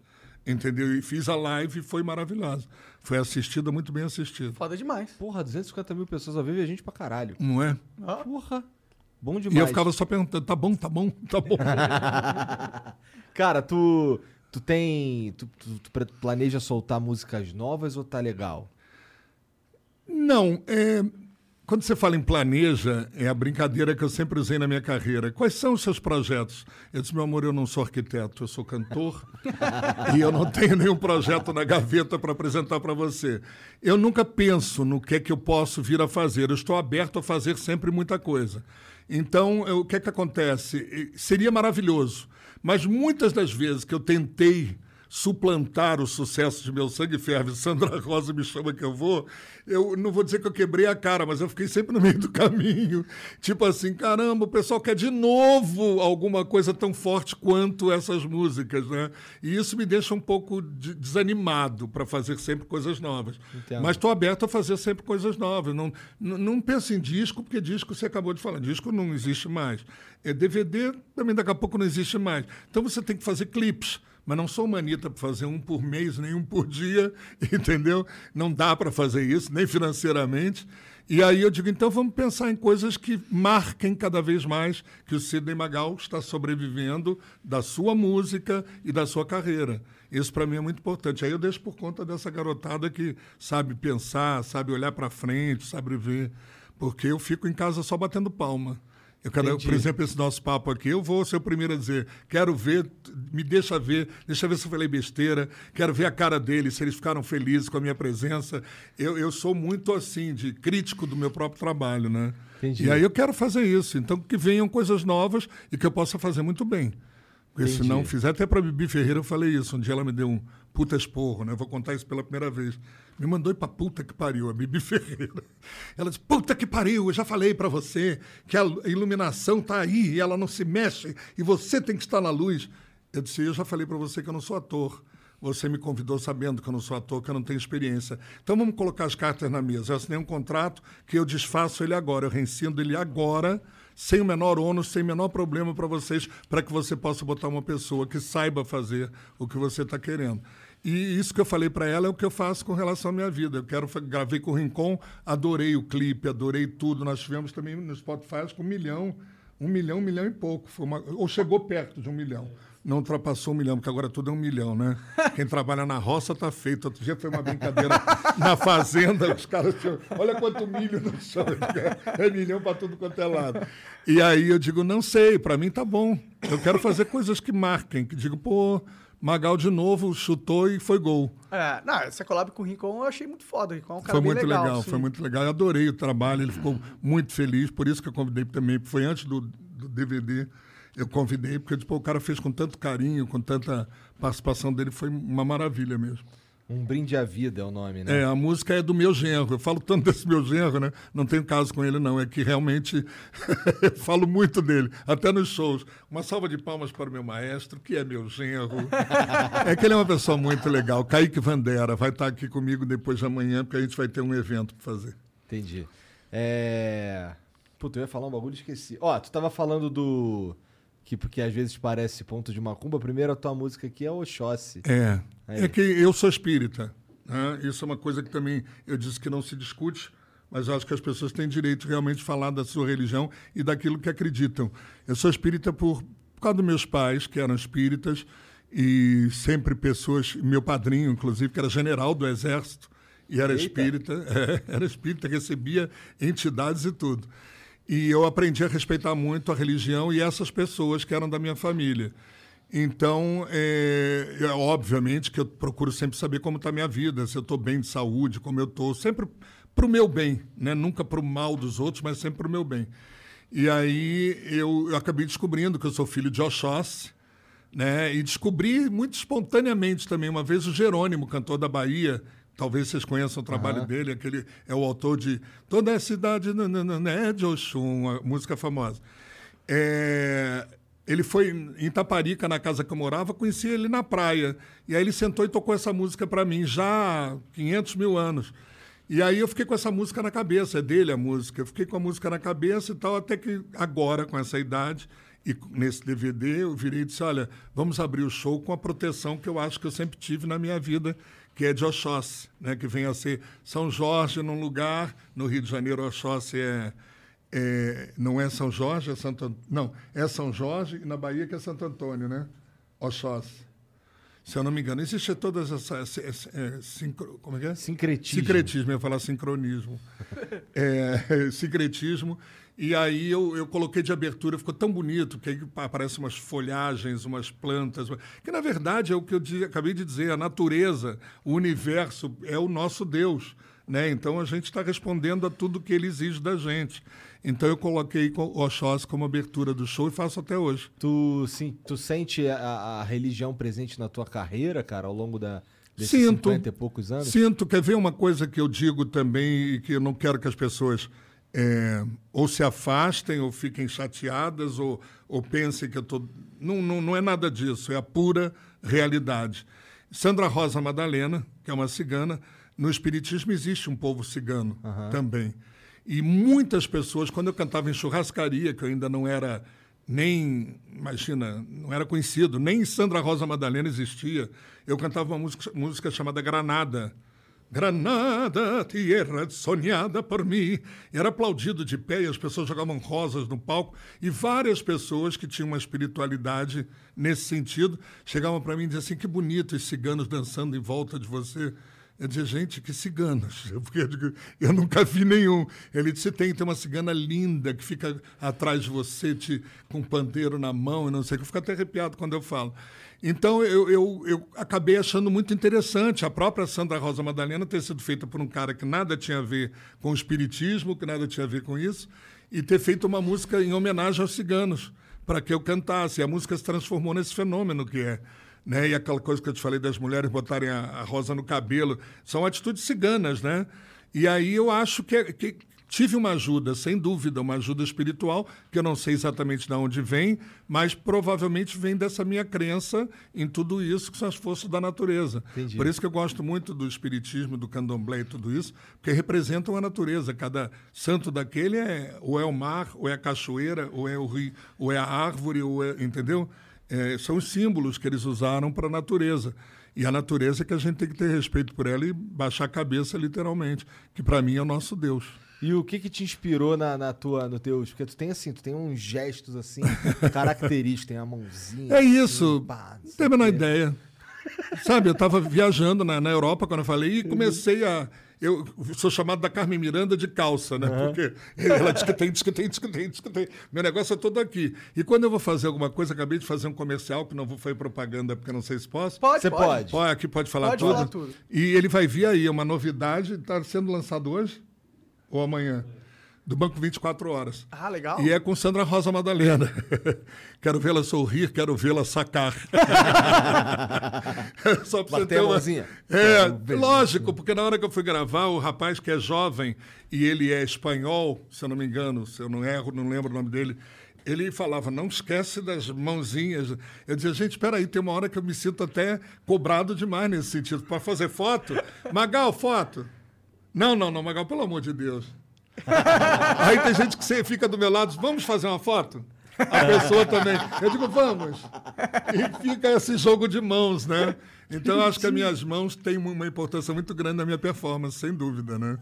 Entendeu? E fiz a live e foi maravilhosa. Foi assistida, muito bem assistida. Foda demais. Porra, 250 mil pessoas ao vivo e a gente pra caralho. Não é? Porra. Bom demais. E eu ficava só perguntando, tá bom, tá bom, tá bom. (laughs) Cara, tu, tu tem. Tu, tu- tu planeja soltar músicas novas ou tá legal? Não, é, quando você fala em planeja, é a brincadeira que eu sempre usei na minha carreira. Quais são os seus projetos? Eu disse, meu amor, eu não sou arquiteto, eu sou cantor (laughs) e eu não tenho nenhum projeto na gaveta para apresentar para você. Eu nunca penso no que é que eu posso vir a fazer. Eu estou aberto a fazer sempre muita coisa. Então, eu- o que é que acontece? Seria maravilhoso, mas muitas das vezes que eu tentei suplantar o sucesso de Meu Sangue Ferve, Sandra (laughs) Rosa me chama que eu vou, eu não vou dizer que eu quebrei a cara, mas eu fiquei sempre no meio do caminho. Tipo assim, caramba, o pessoal quer de novo alguma coisa tão forte quanto essas músicas, né? E isso me deixa um pouco de- desanimado para fazer sempre coisas novas. Entendo. Mas estou aberto a fazer sempre coisas novas. Não, não, não penso em disco, porque disco você acabou de falar, disco não existe mais. É DVD também daqui a pouco não existe mais. Então você tem que fazer clipes. Mas não sou manita para fazer um por mês, nem um por dia, (laughs) entendeu? Não dá para fazer isso, nem financeiramente. E aí eu digo, então vamos pensar em coisas que marquem cada vez mais que o Sidney Magal está sobrevivendo da sua música e da sua carreira. Isso para mim é muito importante. Aí eu deixo por conta dessa garotada que sabe pensar, sabe olhar para frente, sabe ver. Porque eu fico em casa só batendo palma. Eu quero, Entendi. por exemplo, esse nosso papo aqui, eu vou ser o primeiro a dizer, quero ver, me deixa ver, deixa ver se eu falei besteira, quero ver a cara deles, se eles ficaram felizes com a minha presença. Eu, eu sou muito assim, de crítico do meu próprio trabalho, né? Entendi. E aí eu quero fazer isso. Então, que venham coisas novas e que eu possa fazer muito bem. Porque se Entendi. não fizer, até para Bibi Ferreira eu falei isso. Um dia ela me deu um puta esporro, né? Eu vou contar isso pela primeira vez. Me mandou ir pra puta que pariu, a Bibi Ferreira. Ela disse, puta que pariu, eu já falei para você que a iluminação tá aí e ela não se mexe e você tem que estar na luz. Eu disse, eu já falei para você que eu não sou ator. Você me convidou sabendo que eu não sou ator, que eu não tenho experiência. Então vamos colocar as cartas na mesa. Eu assinei um contrato que eu desfaço ele agora, eu reincido ele agora, sem o menor ônus, sem o menor problema para vocês, para que você possa botar uma pessoa que saiba fazer o que você está querendo. E isso que eu falei para ela é o que eu faço com relação à minha vida. Eu quero gravei com o Rincon, adorei o clipe, adorei tudo. Nós tivemos também no Spotify que um milhão, um milhão, um milhão e pouco. Foi uma- ou chegou perto de um milhão. Não ultrapassou um milhão, porque agora tudo é um milhão, né? Quem trabalha na roça tá feito. Outro dia foi uma brincadeira (laughs) na fazenda, os caras tinham, olha quanto milho no chão. (laughs) É milhão para tudo quanto é lado. E aí eu digo, não sei, para mim tá bom. Eu quero fazer coisas que marquem, que digo, pô, Magal de novo chutou e foi gol. É, não, essa collab com o Rincon eu achei muito foda. Rincon é um cara Foi muito legal, sim. foi muito legal. Eu adorei o trabalho, ele ficou muito feliz, por isso que eu convidei também. Foi antes do, do DVD, eu convidei, porque tipo, o cara fez com tanto carinho, com tanta participação dele, foi uma maravilha mesmo. Um brinde à vida é o nome, né? É, a música é do meu genro. Eu falo tanto desse meu genro, né? Não tenho caso com ele, não. É que realmente (laughs) eu falo muito dele, até nos shows. Uma salva de palmas para o meu maestro, que é meu genro. É que ele é uma pessoa muito legal. Kaique Vandera vai estar aqui comigo depois de amanhã, porque a gente vai ter um evento para fazer. Entendi. É. Puta, eu ia falar um bagulho e esqueci. Ó, tu tava falando do. Que porque às vezes parece ponto de macumba. Primeiro a tua música aqui é Oxóssi. É. Aí. É que eu sou espírita. né? Isso é uma coisa que também eu disse que não se discute, mas eu acho que as pessoas têm direito realmente de falar da sua religião e daquilo que acreditam. Eu sou espírita por, por causa dos meus pais, que eram espíritas, e sempre pessoas, meu padrinho, inclusive, que era general do Exército, e era Eita. espírita, (laughs) é, era espírita, recebia entidades e tudo. E eu aprendi a respeitar muito a religião e essas pessoas que eram da minha família. Então, é, é, obviamente que eu procuro sempre saber como está a minha vida, se eu estou bem de saúde, como eu estou, sempre para o meu bem, né? nunca para o mal dos outros, mas sempre para o meu bem. E aí eu, eu acabei descobrindo que eu sou filho de Oxóssi, né? E descobri muito espontaneamente também. Uma vez o Jerônimo, cantor da Bahia, talvez vocês conheçam o trabalho dele, aquele é o autor de Toda a cidade né, de Oxum, a música famosa. É, ele foi em Taparica, na casa que eu morava, conheci ele na praia. E aí ele sentou e tocou essa música para mim, já há 500 mil anos. E aí eu fiquei com essa música na cabeça, é dele a música. Eu fiquei com a música na cabeça e tal, até que agora, com essa idade, E nesse DVD eu virei e disse: olha, vamos abrir o show com a proteção que eu acho que eu sempre tive na minha vida, que é de Oxóssi, né? que vem a ser São Jorge num lugar, no Rio de Janeiro, Oxóssi é, é, não é São Jorge, é Santo An- Não, é São Jorge e na Bahia que é Santo Antônio, né? Oxóssi. Se eu não me engano, existe todas essas. essa- é, sincro- como é que é? Sincretismo. Sincretismo, eu ia falar sincronismo. (laughs) é, sincretismo. E aí eu, eu coloquei de abertura, ficou tão bonito, que aí aparecem umas folhagens, umas plantas. Que na verdade é o que eu di- acabei de dizer: a natureza, o universo é o nosso Deus. Né? Então a gente está respondendo a tudo que ele exige da gente. Então eu coloquei co- Oxóssi como abertura do show e faço até hoje. Tu, sim, tu sente a, a religião presente na tua carreira, cara, ao longo da, desses Sinto. 50 e poucos anos? Sinto. Quer ver uma coisa que eu digo também e que eu não quero que as pessoas é, ou se afastem ou fiquem chateadas ou, ou pensem que eu estou... Não, não, não é nada disso, é a pura realidade. Sandra Rosa Madalena, que é uma cigana, no Espiritismo existe um povo cigano também. E muitas pessoas, quando eu cantava em churrascaria, que eu ainda não era nem, imagina, não era conhecido, nem Sandra Rosa Madalena existia, eu cantava uma música, música chamada Granada. Granada, tierra sonhada por mim. Era aplaudido de pé e as pessoas jogavam rosas no palco. E várias pessoas que tinham uma espiritualidade nesse sentido chegavam para mim e diziam assim: que bonito os ciganos dançando em volta de você. Eu dizia, gente, que ciganos. (laughs) Eu, porque eu, digo, eu nunca vi nenhum. Ele disse, tem, tem uma cigana linda que fica atrás de você te, com um pandeiro na mão e não sei o que. Eu fico até arrepiado quando eu falo. Então, eu, eu, eu acabei achando muito interessante a própria Sandra Rosa Madalena ter sido feita por um cara que nada tinha a ver com o espiritismo, que nada tinha a ver com isso, e ter feito uma música em homenagem aos ciganos, para que eu cantasse. E a música se transformou nesse fenômeno que é né? E aquela coisa que eu te falei das mulheres botarem a, a rosa no cabelo, são atitudes ciganas, né? E aí eu acho que, é- que tive uma ajuda, sem dúvida, uma ajuda espiritual, que eu não sei exatamente de onde vem, mas provavelmente vem dessa minha crença em tudo isso, que são as forças da natureza. Entendi. Por isso que eu gosto muito do espiritismo, do candomblé e tudo isso, porque representam a natureza. Cada santo daquele é ou é o mar, ou é a cachoeira, ou é o rio, ou é a árvore, ou é, entendeu? É, são os símbolos que eles usaram para a natureza. E a natureza é que a gente tem que ter respeito por ela e baixar a cabeça, literalmente, que para mim é o nosso Deus. E o que que te inspirou na, na tua, no teus... Porque tu tem assim, tu tem uns gestos assim, (laughs) característicos, tem a mãozinha. É assim, isso. pá, não tenho a menor ideia. Sabe, eu estava viajando na, na Europa quando eu falei e comecei a. Eu sou chamado da Carmen Miranda de calça, né? Porque ela diz que tem, diz que tem, diz que tem, diz que tem. Meu negócio é todo aqui. E quando eu vou fazer alguma coisa, acabei de fazer um comercial, que não vou fazer propaganda porque eu não sei se posso. Pode, Você pode. Pode, aqui pode falar, Pode tudo. falar tudo. E ele vai vir aí, é uma novidade, está sendo lançado hoje ou amanhã? Do Banco 24 Horas. Ah, legal. E é com Sandra Rosa Madalena. (laughs) quero vê-la sorrir, quero vê-la sacar. (laughs) (laughs) Só pra você Bater ter uma... mãozinha. É, Quero ver. lógico, porque na hora que eu fui gravar, o rapaz que é jovem e ele é espanhol, se eu não me engano, se eu não erro, não lembro o nome dele, ele falava, não esquece das mãozinhas. Eu dizia, gente, espera aí, tem uma hora que eu me sinto até cobrado demais nesse sentido. Para fazer foto, Magal, foto. Não, não, não, Magal, pelo amor de Deus. (laughs) Aí tem gente que você fica do meu lado, diz, vamos fazer uma foto? A pessoa também. Eu digo, vamos. E fica esse jogo de mãos, né? Então, eu acho que as minhas mãos têm uma importância muito grande na minha performance, sem dúvida, né?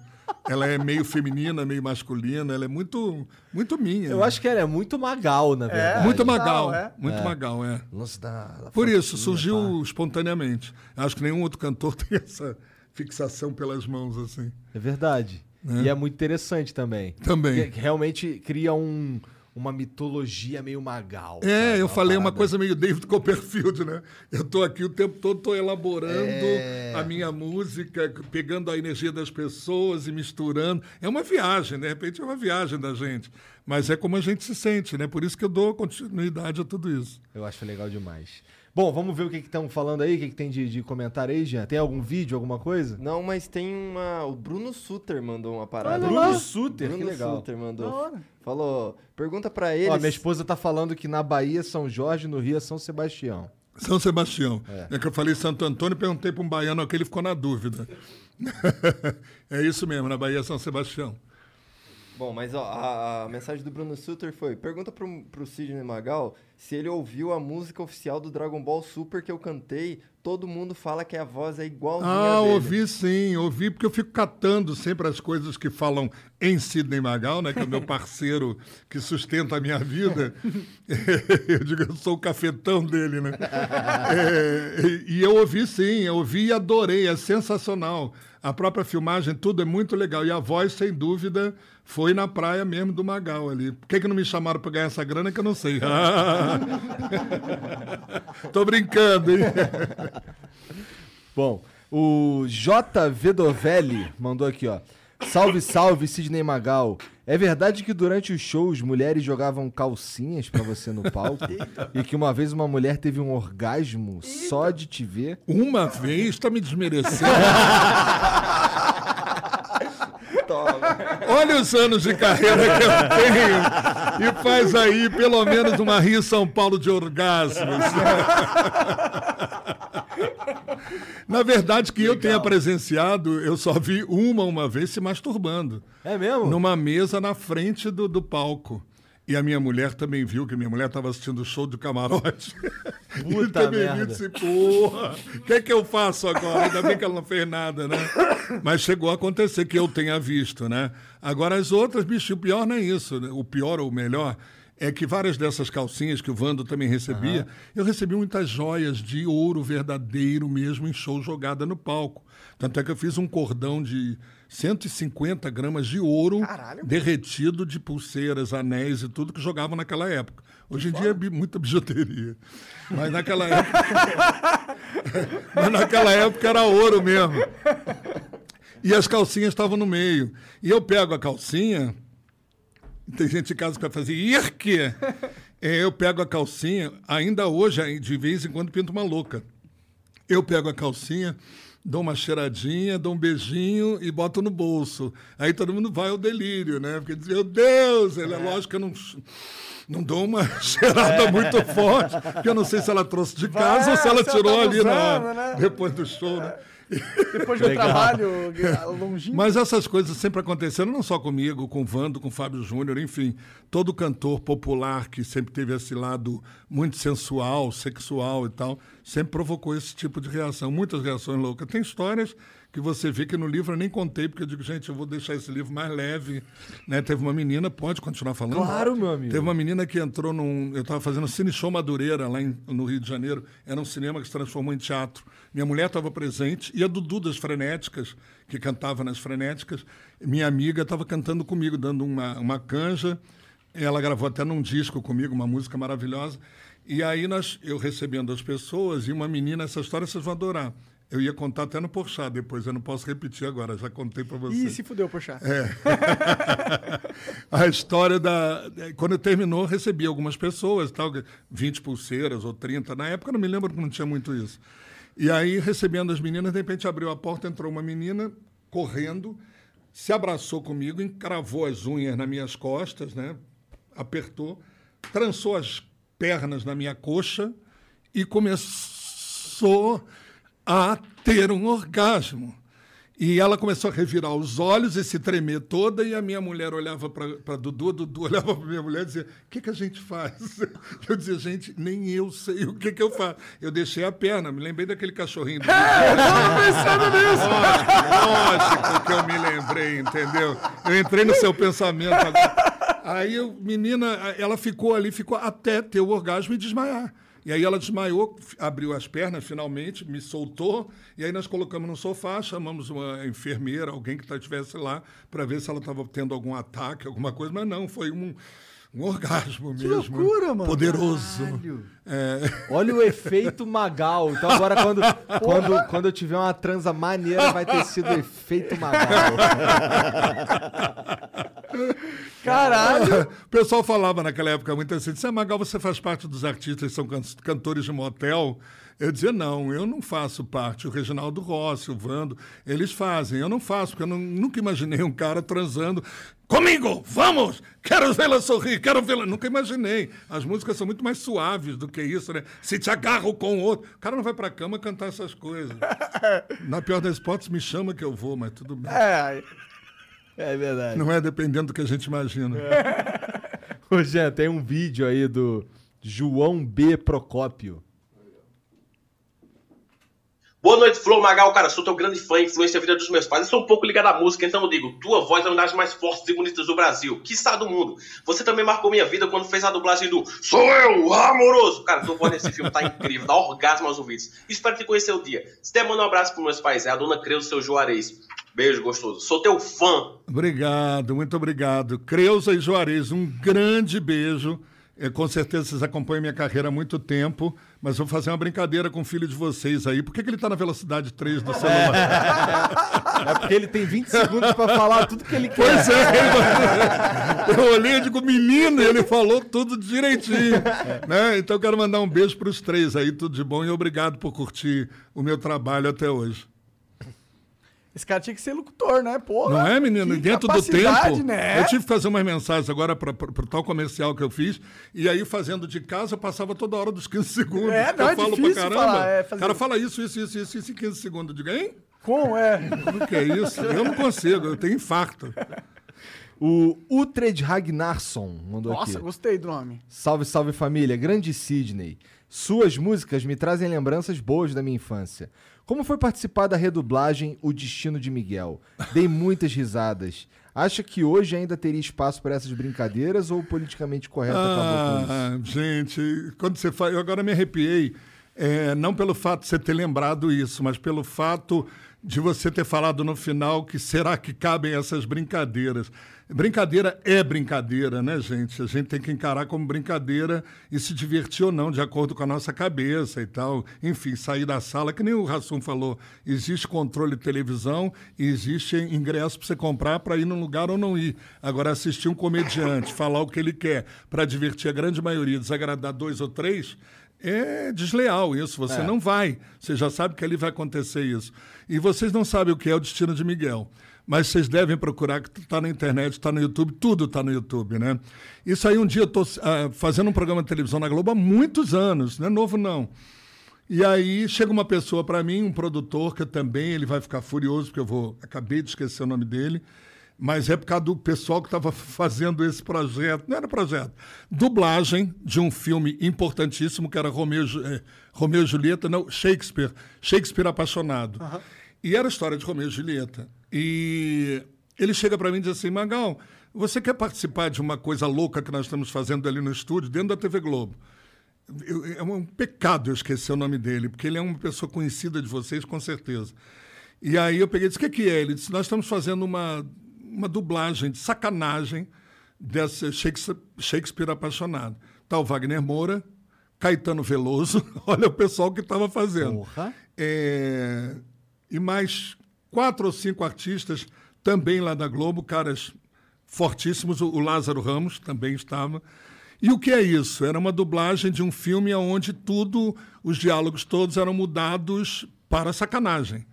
Ela é meio feminina, meio masculina, ela é muito, muito minha. Eu né? acho que ela é muito magal, na verdade. Muito Tal, magal, é. muito magal, é. Lance da, da Por isso, surgiu pá. espontaneamente. Acho que nenhum outro cantor (laughs) tem essa fixação pelas mãos, assim. É verdade. E é muito interessante também. Também. Que- realmente cria um, uma mitologia meio magal. É, sabe? eu falei uma parada- coisa meio David Copperfield, né? Eu estou aqui o tempo todo, estou elaborando É. a minha música, pegando a energia das pessoas e misturando. É uma viagem, de repente é uma viagem da gente. Mas é como a gente se sente, né? Por isso que eu dou continuidade a tudo isso. Eu acho legal demais. Bom, vamos ver o que estão falando aí, o que, que tem de, de comentário aí, Jean. Tem algum vídeo, alguma coisa? Não, mas tem uma. O Bruno Suter mandou uma parada. Olha Bruno lá. Suter, Bruno que legal. Suter Da mandou. Falou, pergunta pra eles. Ó, minha esposa tá falando que na Bahia é São Jorge, no Rio é São Sebastião. São Sebastião. É, que eu falei Santo Antônio, perguntei para um baiano aqui, ele ficou na dúvida. (laughs) é isso mesmo, na Bahia São Sebastião. Bom, mas ó, a, a mensagem do Bruno Sutter foi: pergunta pro, pro Sidney Magal se ele ouviu a música oficial do Dragon Ball Super que eu cantei. Todo mundo fala que a voz é igualzinha Ah, dele. ouvi sim, ouvi, porque eu fico catando sempre as coisas que falam em Sidney Magal, né? Que é o meu (laughs) parceiro que sustenta a minha vida. (laughs) eu digo, eu sou o cafetão dele, né? (laughs) É, e eu ouvi sim, eu ouvi e adorei, é sensacional. A própria filmagem, tudo é muito legal. E a voz, sem dúvida, foi na praia mesmo do Magal ali. Por que, que não me chamaram para ganhar essa grana que eu não sei. (laughs) Tô brincando, hein? (laughs) Bom, o JV Dovelli mandou aqui, ó. Salve, salve, Sidney Magal. É verdade que durante os shows mulheres jogavam calcinhas pra você no palco? e que uma vez uma mulher teve um orgasmo só de te ver? Uma vez, tá me desmerecendo. (laughs) Olha os anos de carreira que eu tenho e faz aí pelo menos uma Rio São Paulo de orgasmos. Na verdade, que eu tenha presenciado, eu só vi uma uma vez se masturbando. É mesmo? Numa mesa na frente do, do palco. E a minha mulher também viu, que minha mulher estava assistindo o show do camarote. (laughs) e Puta também viu e merda. disse, porra, o que é que eu faço agora? Ainda bem que ela não fez nada, né? Mas chegou a acontecer que eu tenha visto, né? Agora as outras, bicho, o pior não é isso. né? O pior ou o melhor é que várias dessas calcinhas que o Vando também recebia, eu recebi muitas joias de ouro verdadeiro mesmo em show jogada no palco. Tanto é que eu fiz um cordão de 150 gramas de ouro derretido de pulseiras, anéis e tudo que jogavam naquela época. Hoje em dia é bi- muita bijuteria. Mas naquela época. (laughs) Mas naquela época era ouro mesmo. E as calcinhas estavam no meio. E eu pego a calcinha. Tem gente em casa que vai fazer irque. É, eu pego a calcinha, ainda hoje, de vez em quando, pinto uma louca. Eu pego a calcinha, dou uma cheiradinha, dou um beijinho e boto no bolso. Aí todo mundo vai ao delírio, né? Porque diz, meu Deus, ele é lógico que eu não, não dou uma (laughs) cheirada muito forte, porque eu não sei se ela trouxe de casa ou se ela tirou tá ali na, né? depois do show, né? Depois (laughs) do trabalho longínquo. Mas essas coisas sempre aconteceram, não só comigo, com o Vando, com o Fábio Júnior, enfim. Todo cantor popular que sempre teve esse lado muito sensual, sexual e tal, sempre provocou esse tipo de reação. Muitas reações loucas. Tem histórias que você vê que no livro eu nem contei, porque eu digo, gente, eu vou deixar esse livro mais leve. Né? Teve uma menina, pode continuar falando? Claro, meu amigo. Teve uma menina que entrou num. Eu estava fazendo Cine Show Madureira, lá em- no Rio de Janeiro. Era um cinema que se transformou em teatro. Minha mulher estava presente e a Dudu das Frenéticas, que cantava nas Frenéticas, minha amiga estava cantando comigo, dando uma, uma canja. Ela gravou até num disco comigo, uma música maravilhosa. E aí nós, eu recebendo as pessoas, e uma menina, essa história vocês vão adorar. Eu ia contar até no Porchat depois, eu não posso repetir agora, já contei para vocês. Ih, se fudeu, poxa. É. (laughs) a história da. Quando terminou, recebi algumas pessoas, tal, 20 pulseiras ou 30. Na época, não me lembro que não tinha muito isso. E aí, recebendo as meninas, de repente abriu a porta, entrou uma menina correndo, se abraçou comigo, encravou as unhas nas minhas costas, né? apertou, trançou as pernas na minha coxa e começou a ter um orgasmo. E ela começou a revirar os olhos e se tremer toda, e a minha mulher olhava para Dudu, Dudu olhava para minha mulher e dizia: O que, que a gente faz? (laughs) Eu dizia: Gente, nem eu sei o que, que eu faço. Eu deixei a perna, me lembrei daquele cachorrinho. Do... pensando nisso. Lógico, lógico que eu me lembrei, entendeu? Eu entrei no seu pensamento agora. Aí, eu, menina, ela ficou ali, ficou até ter o orgasmo e desmaiar. E aí ela desmaiou, abriu as pernas finalmente, me soltou, e aí nós colocamos no sofá, chamamos uma enfermeira, alguém que estivesse lá, para ver se ela estava tendo algum ataque, alguma coisa, mas não, foi um, um orgasmo mesmo. loucura, mano. Poderoso. É, Olha o efeito Magal. Então agora quando, (laughs) quando, quando eu tiver uma transa maneira, vai ter sido o efeito Magal. (laughs) Caralho. O pessoal falava naquela época muito assim, disse, ah, Magal, você faz parte dos artistas que são can- cantores de motel? Eu dizia, não, eu não faço parte. O Reginaldo Rossi, o Vando, eles fazem. Eu não faço, porque eu não- nunca imaginei um cara transando. Comigo, vamos! Quero vê-la sorrir, quero vê-la. Nunca imaginei. As músicas são muito mais suaves do que isso, né? Se te agarro com o outro. O cara não vai pra cama cantar essas coisas. (laughs) Na pior das hipóteses, me chama que eu vou, mas tudo bem. É. É verdade. Não é dependendo do que a gente imagina. (laughs) Ô, Jean, tem um vídeo aí do João B. Procópio. Boa noite, Flor Magal, cara. Sou teu grande fã, influência vida dos meus pais. Eu sou um pouco ligado à música, então eu digo: tua voz é uma das mais fortes e bonitas do Brasil, quiçá do mundo. Você também marcou minha vida quando fez a dublagem do Sou eu, amoroso. Cara, tua voz nesse filme tá incrível, dá orgasmo aos ouvidos. Espero te conhecer o dia. Se der, manda um abraço pros meus pais. É a dona Creuza, seu Juarez. Beijo gostoso. Sou teu fã. Obrigado, muito obrigado. Creuza e Juarez, um grande beijo. É, com certeza vocês acompanham minha carreira há muito tempo, mas vou fazer uma brincadeira com o filho de vocês aí. Por que, que ele está na velocidade 3 do celular? É porque ele tem 20 segundos pra falar tudo que ele quer. Pois é, eu olhei e digo, menino, e ele falou tudo direitinho. Né? Então eu quero mandar um beijo para os três aí, tudo de bom, e obrigado por curtir o meu trabalho até hoje. Esse cara tinha que ser locutor, né? Porra. Não é, menino? que Dentro do tempo. Né? Eu tive que fazer umas mensagens agora para o tal comercial que eu fiz. E aí, fazendo de casa, eu passava toda hora dos 15 segundos. É, não, eu é falo difícil pra caramba. falar, é, O fazer- cara fala isso, isso, isso, isso, isso em 15 segundos. Eu digo, hein? Com, é. O que é isso? Eu não consigo, eu tenho infarto. O Utred Ragnarsson mandou Nossa, aqui. gostei do nome. Salve, salve família, grande Sidney. Suas músicas me trazem lembranças boas da minha infância. Como foi participar da redublagem O Destino de Miguel? Dei muitas risadas. Acha que hoje ainda teria espaço para essas brincadeiras ou politicamente correto acabou com isso? Ah, gente, quando você fala. Eu agora me arrepiei. é, não pelo fato de você ter lembrado isso, mas pelo fato de você ter falado no final que será que cabem essas brincadeiras. Brincadeira é brincadeira, né, gente? A gente tem que encarar como brincadeira e se divertir ou não, de acordo com a nossa cabeça e tal. Enfim, sair da sala, que nem o Rassum falou, existe controle de televisão e existe ingresso para você comprar para ir num lugar ou não ir. Agora, assistir um comediante falar o que ele quer para divertir a grande maioria, desagradar dois ou três, é desleal isso. Você não vai. Você já sabe que ali vai acontecer isso. E vocês não sabem o que é o destino de Miguel. Mas vocês devem procurar, que está na internet, está no YouTube, tudo está no YouTube, né? Isso aí, um dia eu estou fazendo um programa de televisão na Globo há muitos anos, não é novo não. E aí chega uma pessoa para mim, um produtor, que também ele vai ficar furioso, porque eu vou. Acabei de esquecer o nome dele, mas é por causa do pessoal que estava (laughs) fazendo esse projeto. Não era projeto. Dublagem de um filme importantíssimo, que era Romeu, e eh, Romeu e Julieta, não, Shakespeare. Shakespeare Apaixonado. E era a história de Romeu e Julieta. E ele chega para mim e diz assim: Magal, você quer participar de uma coisa louca que nós estamos fazendo ali no estúdio, dentro da TV Globo? Eu- é um pecado eu esquecer o nome dele, porque ele é uma pessoa conhecida de vocês, com certeza. E aí eu peguei e disse: o que, que é? Ele disse: nós estamos fazendo uma, uma dublagem de sacanagem dessa Shakespeare, Shakespeare apaixonado. Tá o Wagner Moura, Caetano Veloso, (laughs) olha o pessoal que estava fazendo. Porra. É, e mais quatro ou cinco artistas também lá da Globo, caras fortíssimos. O Lázaro Ramos também estava. E o que é isso? Era uma dublagem de um filme onde tudo, os diálogos todos eram mudados para sacanagem.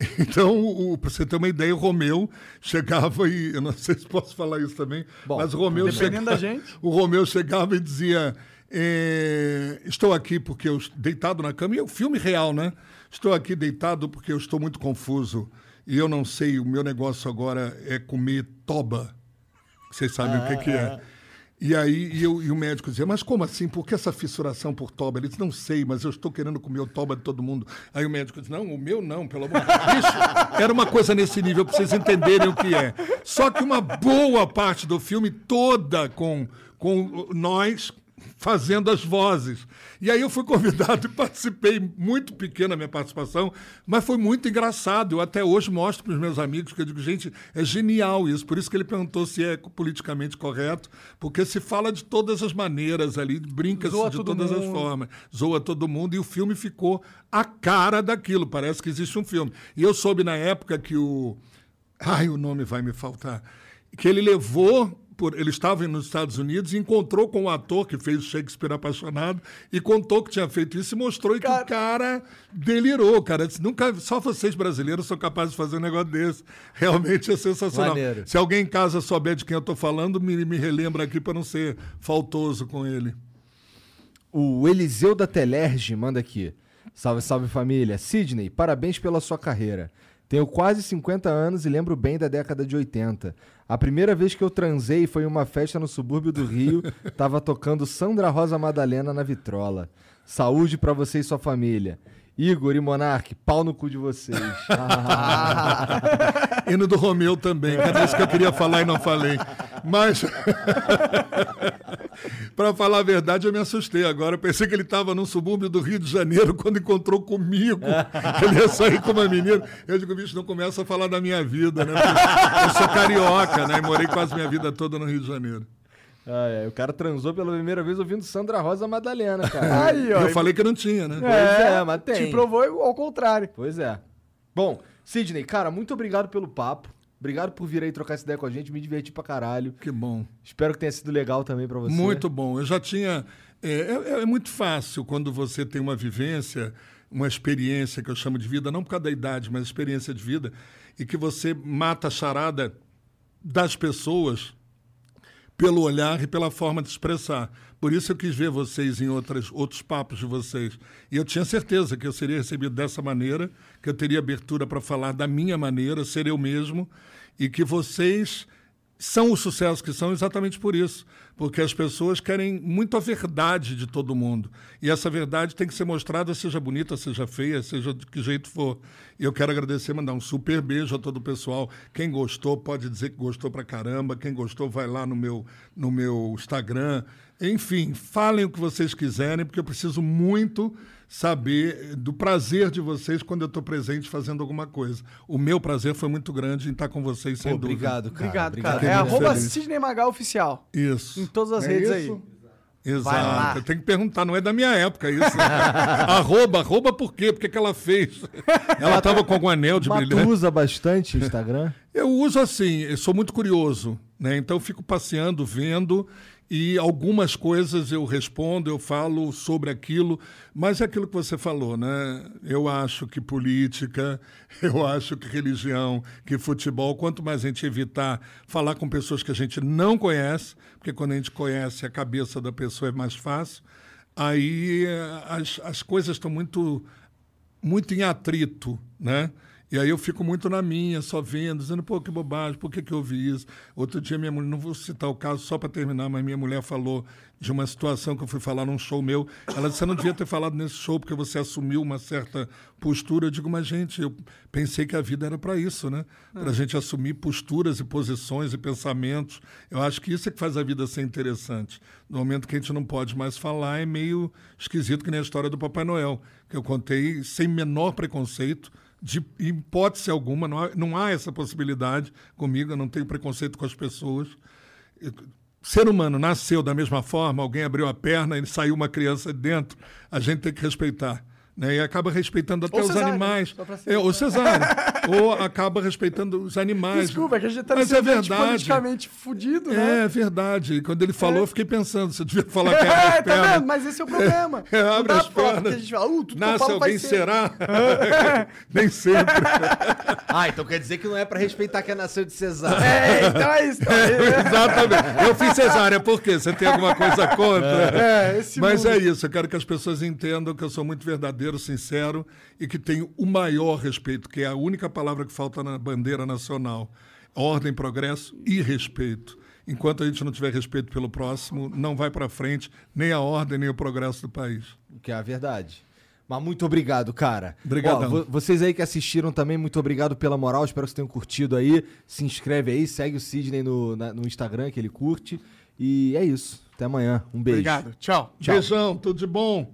(laughs) Então, para você ter uma ideia, o Romeu chegava e. Eu não sei se posso falar isso também, Bom, mas o Romeu chegava. (laughs) O Romeu chegava e dizia: é, Estou aqui porque eu deitado na cama, e é um filme real, né? Estou aqui deitado porque eu estou muito confuso e eu não sei, o meu negócio agora é comer toba. Vocês sabem o que, que é. E aí e, eu- e o médico dizia, mas como assim? Por que essa fissuração por toba? Ele disse, não sei, mas eu estou querendo comer o toba de todo mundo. Aí o médico disse, não, o meu não, pelo amor de Deus. Era uma coisa nesse nível para vocês entenderem o que é. Só que uma boa parte do filme toda com, com nós fazendo as vozes. E aí eu fui convidado (laughs) e participei, muito pequena a minha participação, mas foi muito engraçado. Eu até hoje mostro para os meus amigos que eu digo, gente, é genial isso. Por isso que ele perguntou se é politicamente correto, porque se fala de todas as maneiras ali, brinca-se de todas as mundo. formas, zoa todo mundo, e o filme ficou a cara daquilo. Parece que existe um filme. E eu soube na época que o. Ai, o nome vai me faltar. Que ele levou. Por, ele estava nos Estados Unidos e encontrou com o ator que fez Shakespeare apaixonado e contou que tinha feito isso e mostrou e que o cara delirou, cara. Disse, Nunca, só vocês brasileiros são capazes de fazer um negócio desse. (laughs) Realmente é sensacional. Maneiro. Se alguém em casa souber de quem eu estou falando, me, me relembra aqui para não ser faltoso com ele. O Eliseu da Telerge manda aqui. Salve, salve família. Sidney, parabéns pela sua carreira. Tenho quase 50 anos e lembro bem da década de 80. A primeira vez que eu transei foi em uma festa no subúrbio do Rio. Tava tocando Sandra Rosa Madalena na vitrola. Saúde pra você e sua família. Igor e Monark, pau no cu de vocês. (laughs) E no do Romeu também, que era isso que eu queria falar e não falei. Mas, (laughs) para falar a verdade, eu me assustei agora. Eu pensei que ele estava num subúrbio do Rio de Janeiro quando encontrou comigo. Ele ia sair com uma menina. Eu digo, bicho, não começa a falar da minha vida, né? Porque eu sou carioca, né? E morei quase minha vida toda no Rio de Janeiro. Ah, é, o cara transou pela primeira vez ouvindo Sandra Rosa Madalena, cara. (laughs) Aí, ó. Eu falei que não tinha, né? Pois é, mas tem. Te provou ao contrário. Pois é. Bom, Sidney, cara, muito obrigado pelo papo. Obrigado por vir aí trocar essa ideia com a gente. Me diverti pra caralho. Que bom. Espero que tenha sido legal também pra você. Muito bom. Eu já tinha. É, é- é muito fácil quando você tem uma vivência, uma experiência que eu chamo de vida, não por causa da idade, mas experiência de vida, e que você mata a charada das pessoas pelo olhar e pela forma de expressar. Por isso eu quis ver vocês em outras, outros papos de vocês. E eu tinha certeza que eu seria recebido dessa maneira, que eu teria abertura para falar da minha maneira, ser eu mesmo, e que vocês são o sucesso que são exatamente por isso. Porque as pessoas querem muito a verdade de todo mundo. E essa verdade tem que ser mostrada, seja bonita, seja feia, seja de que jeito for. E eu quero agradecer, mandar um super beijo a todo o pessoal. Quem gostou pode dizer que gostou pra caramba. Quem gostou vai lá no meu, no meu Instagram. Enfim, falem o que vocês quiserem, porque eu preciso muito saber do prazer de vocês quando eu estou presente fazendo alguma coisa. O meu prazer foi muito grande em estar com vocês, sem Pô, dúvida. obrigado, cara. Obrigado, cara. É muito arroba. Sidney Magal Oficial. Isso. Em todas as É redes isso? aí. Vai lá. Exato. Eu tenho que perguntar, não é da minha época isso. (laughs) arroba, arroba por quê? Por que, que ela fez? (laughs) Ela estava com algum anel de Mas tu brilhante. usa bastante o Instagram? Eu uso assim, eu sou muito curioso, né? Então eu fico passeando, vendo e algumas coisas eu respondo, eu falo sobre aquilo, mas é aquilo que você falou, né? Eu acho que política, (laughs) eu acho que religião, que futebol, quanto mais a gente evitar falar com pessoas que a gente não conhece, porque quando a gente conhece a cabeça da pessoa é mais fácil, aí eh, as, as coisas estão muito muito em atrito, né? E aí eu fico muito na minha, só vendo, dizendo, pô, que bobagem, por que, que eu vi isso? Outro dia minha mulher, não vou citar o caso só para terminar, mas minha mulher falou de uma situação que eu fui falar num show meu. Ela disse, você não devia ter falado nesse show porque você assumiu uma certa postura. Eu digo, mas gente, eu pensei que a vida era para isso, né? Para a gente assumir posturas e posições e pensamentos. Eu acho que isso é que faz a vida ser interessante. No momento que a gente não pode mais falar, é meio esquisito que nem a história do Papai Noel, que eu contei sem menor preconceito, de hipótese alguma, não há, não há essa possibilidade comigo, eu não tenho preconceito com as pessoas. Ser humano nasceu da mesma forma, alguém abriu a perna e saiu uma criança de dentro, a gente tem que respeitar. Né? E acaba respeitando até Ou os cesárea, animais. É, ou cesárea. (laughs) ou acaba respeitando os animais. Desculpa, é que a gente tá Mas é verdade. politicamente fudido, né? É verdade. Quando ele falou, eu fiquei pensando, você devia falar (laughs) que É, as tá vendo? Mas esse é o problema. (laughs) É, abre dá as pernas. a gente fala, uh, eu Nasce alguém ser- será? Nem sempre. Ah, então quer dizer que não é pra respeitar quem nasceu de cesárea. É, então é isso. Então, é, Exatamente. Eu fiz cesárea, por quê? Você tem alguma coisa contra? é, esse Mas mundo. é isso, eu quero que as pessoas entendam que eu sou muito verdadeiro, sincero e que tenho o maior respeito, que é a única palavra que falta na bandeira nacional. Ordem, progresso e respeito. Enquanto a gente não tiver respeito pelo próximo, não vai para frente nem a ordem, nem o progresso do país. Que é a verdade. Mas muito obrigado, cara. Vo- vocês aí que assistiram também, muito obrigado pela moral. Espero que vocês tenham curtido aí. Se inscreve aí, segue o Sidney no, na- no Instagram, que ele curte. E é isso. Até amanhã. Um beijo. Obrigado. Tchau. Tchau. Beijão, tudo de bom.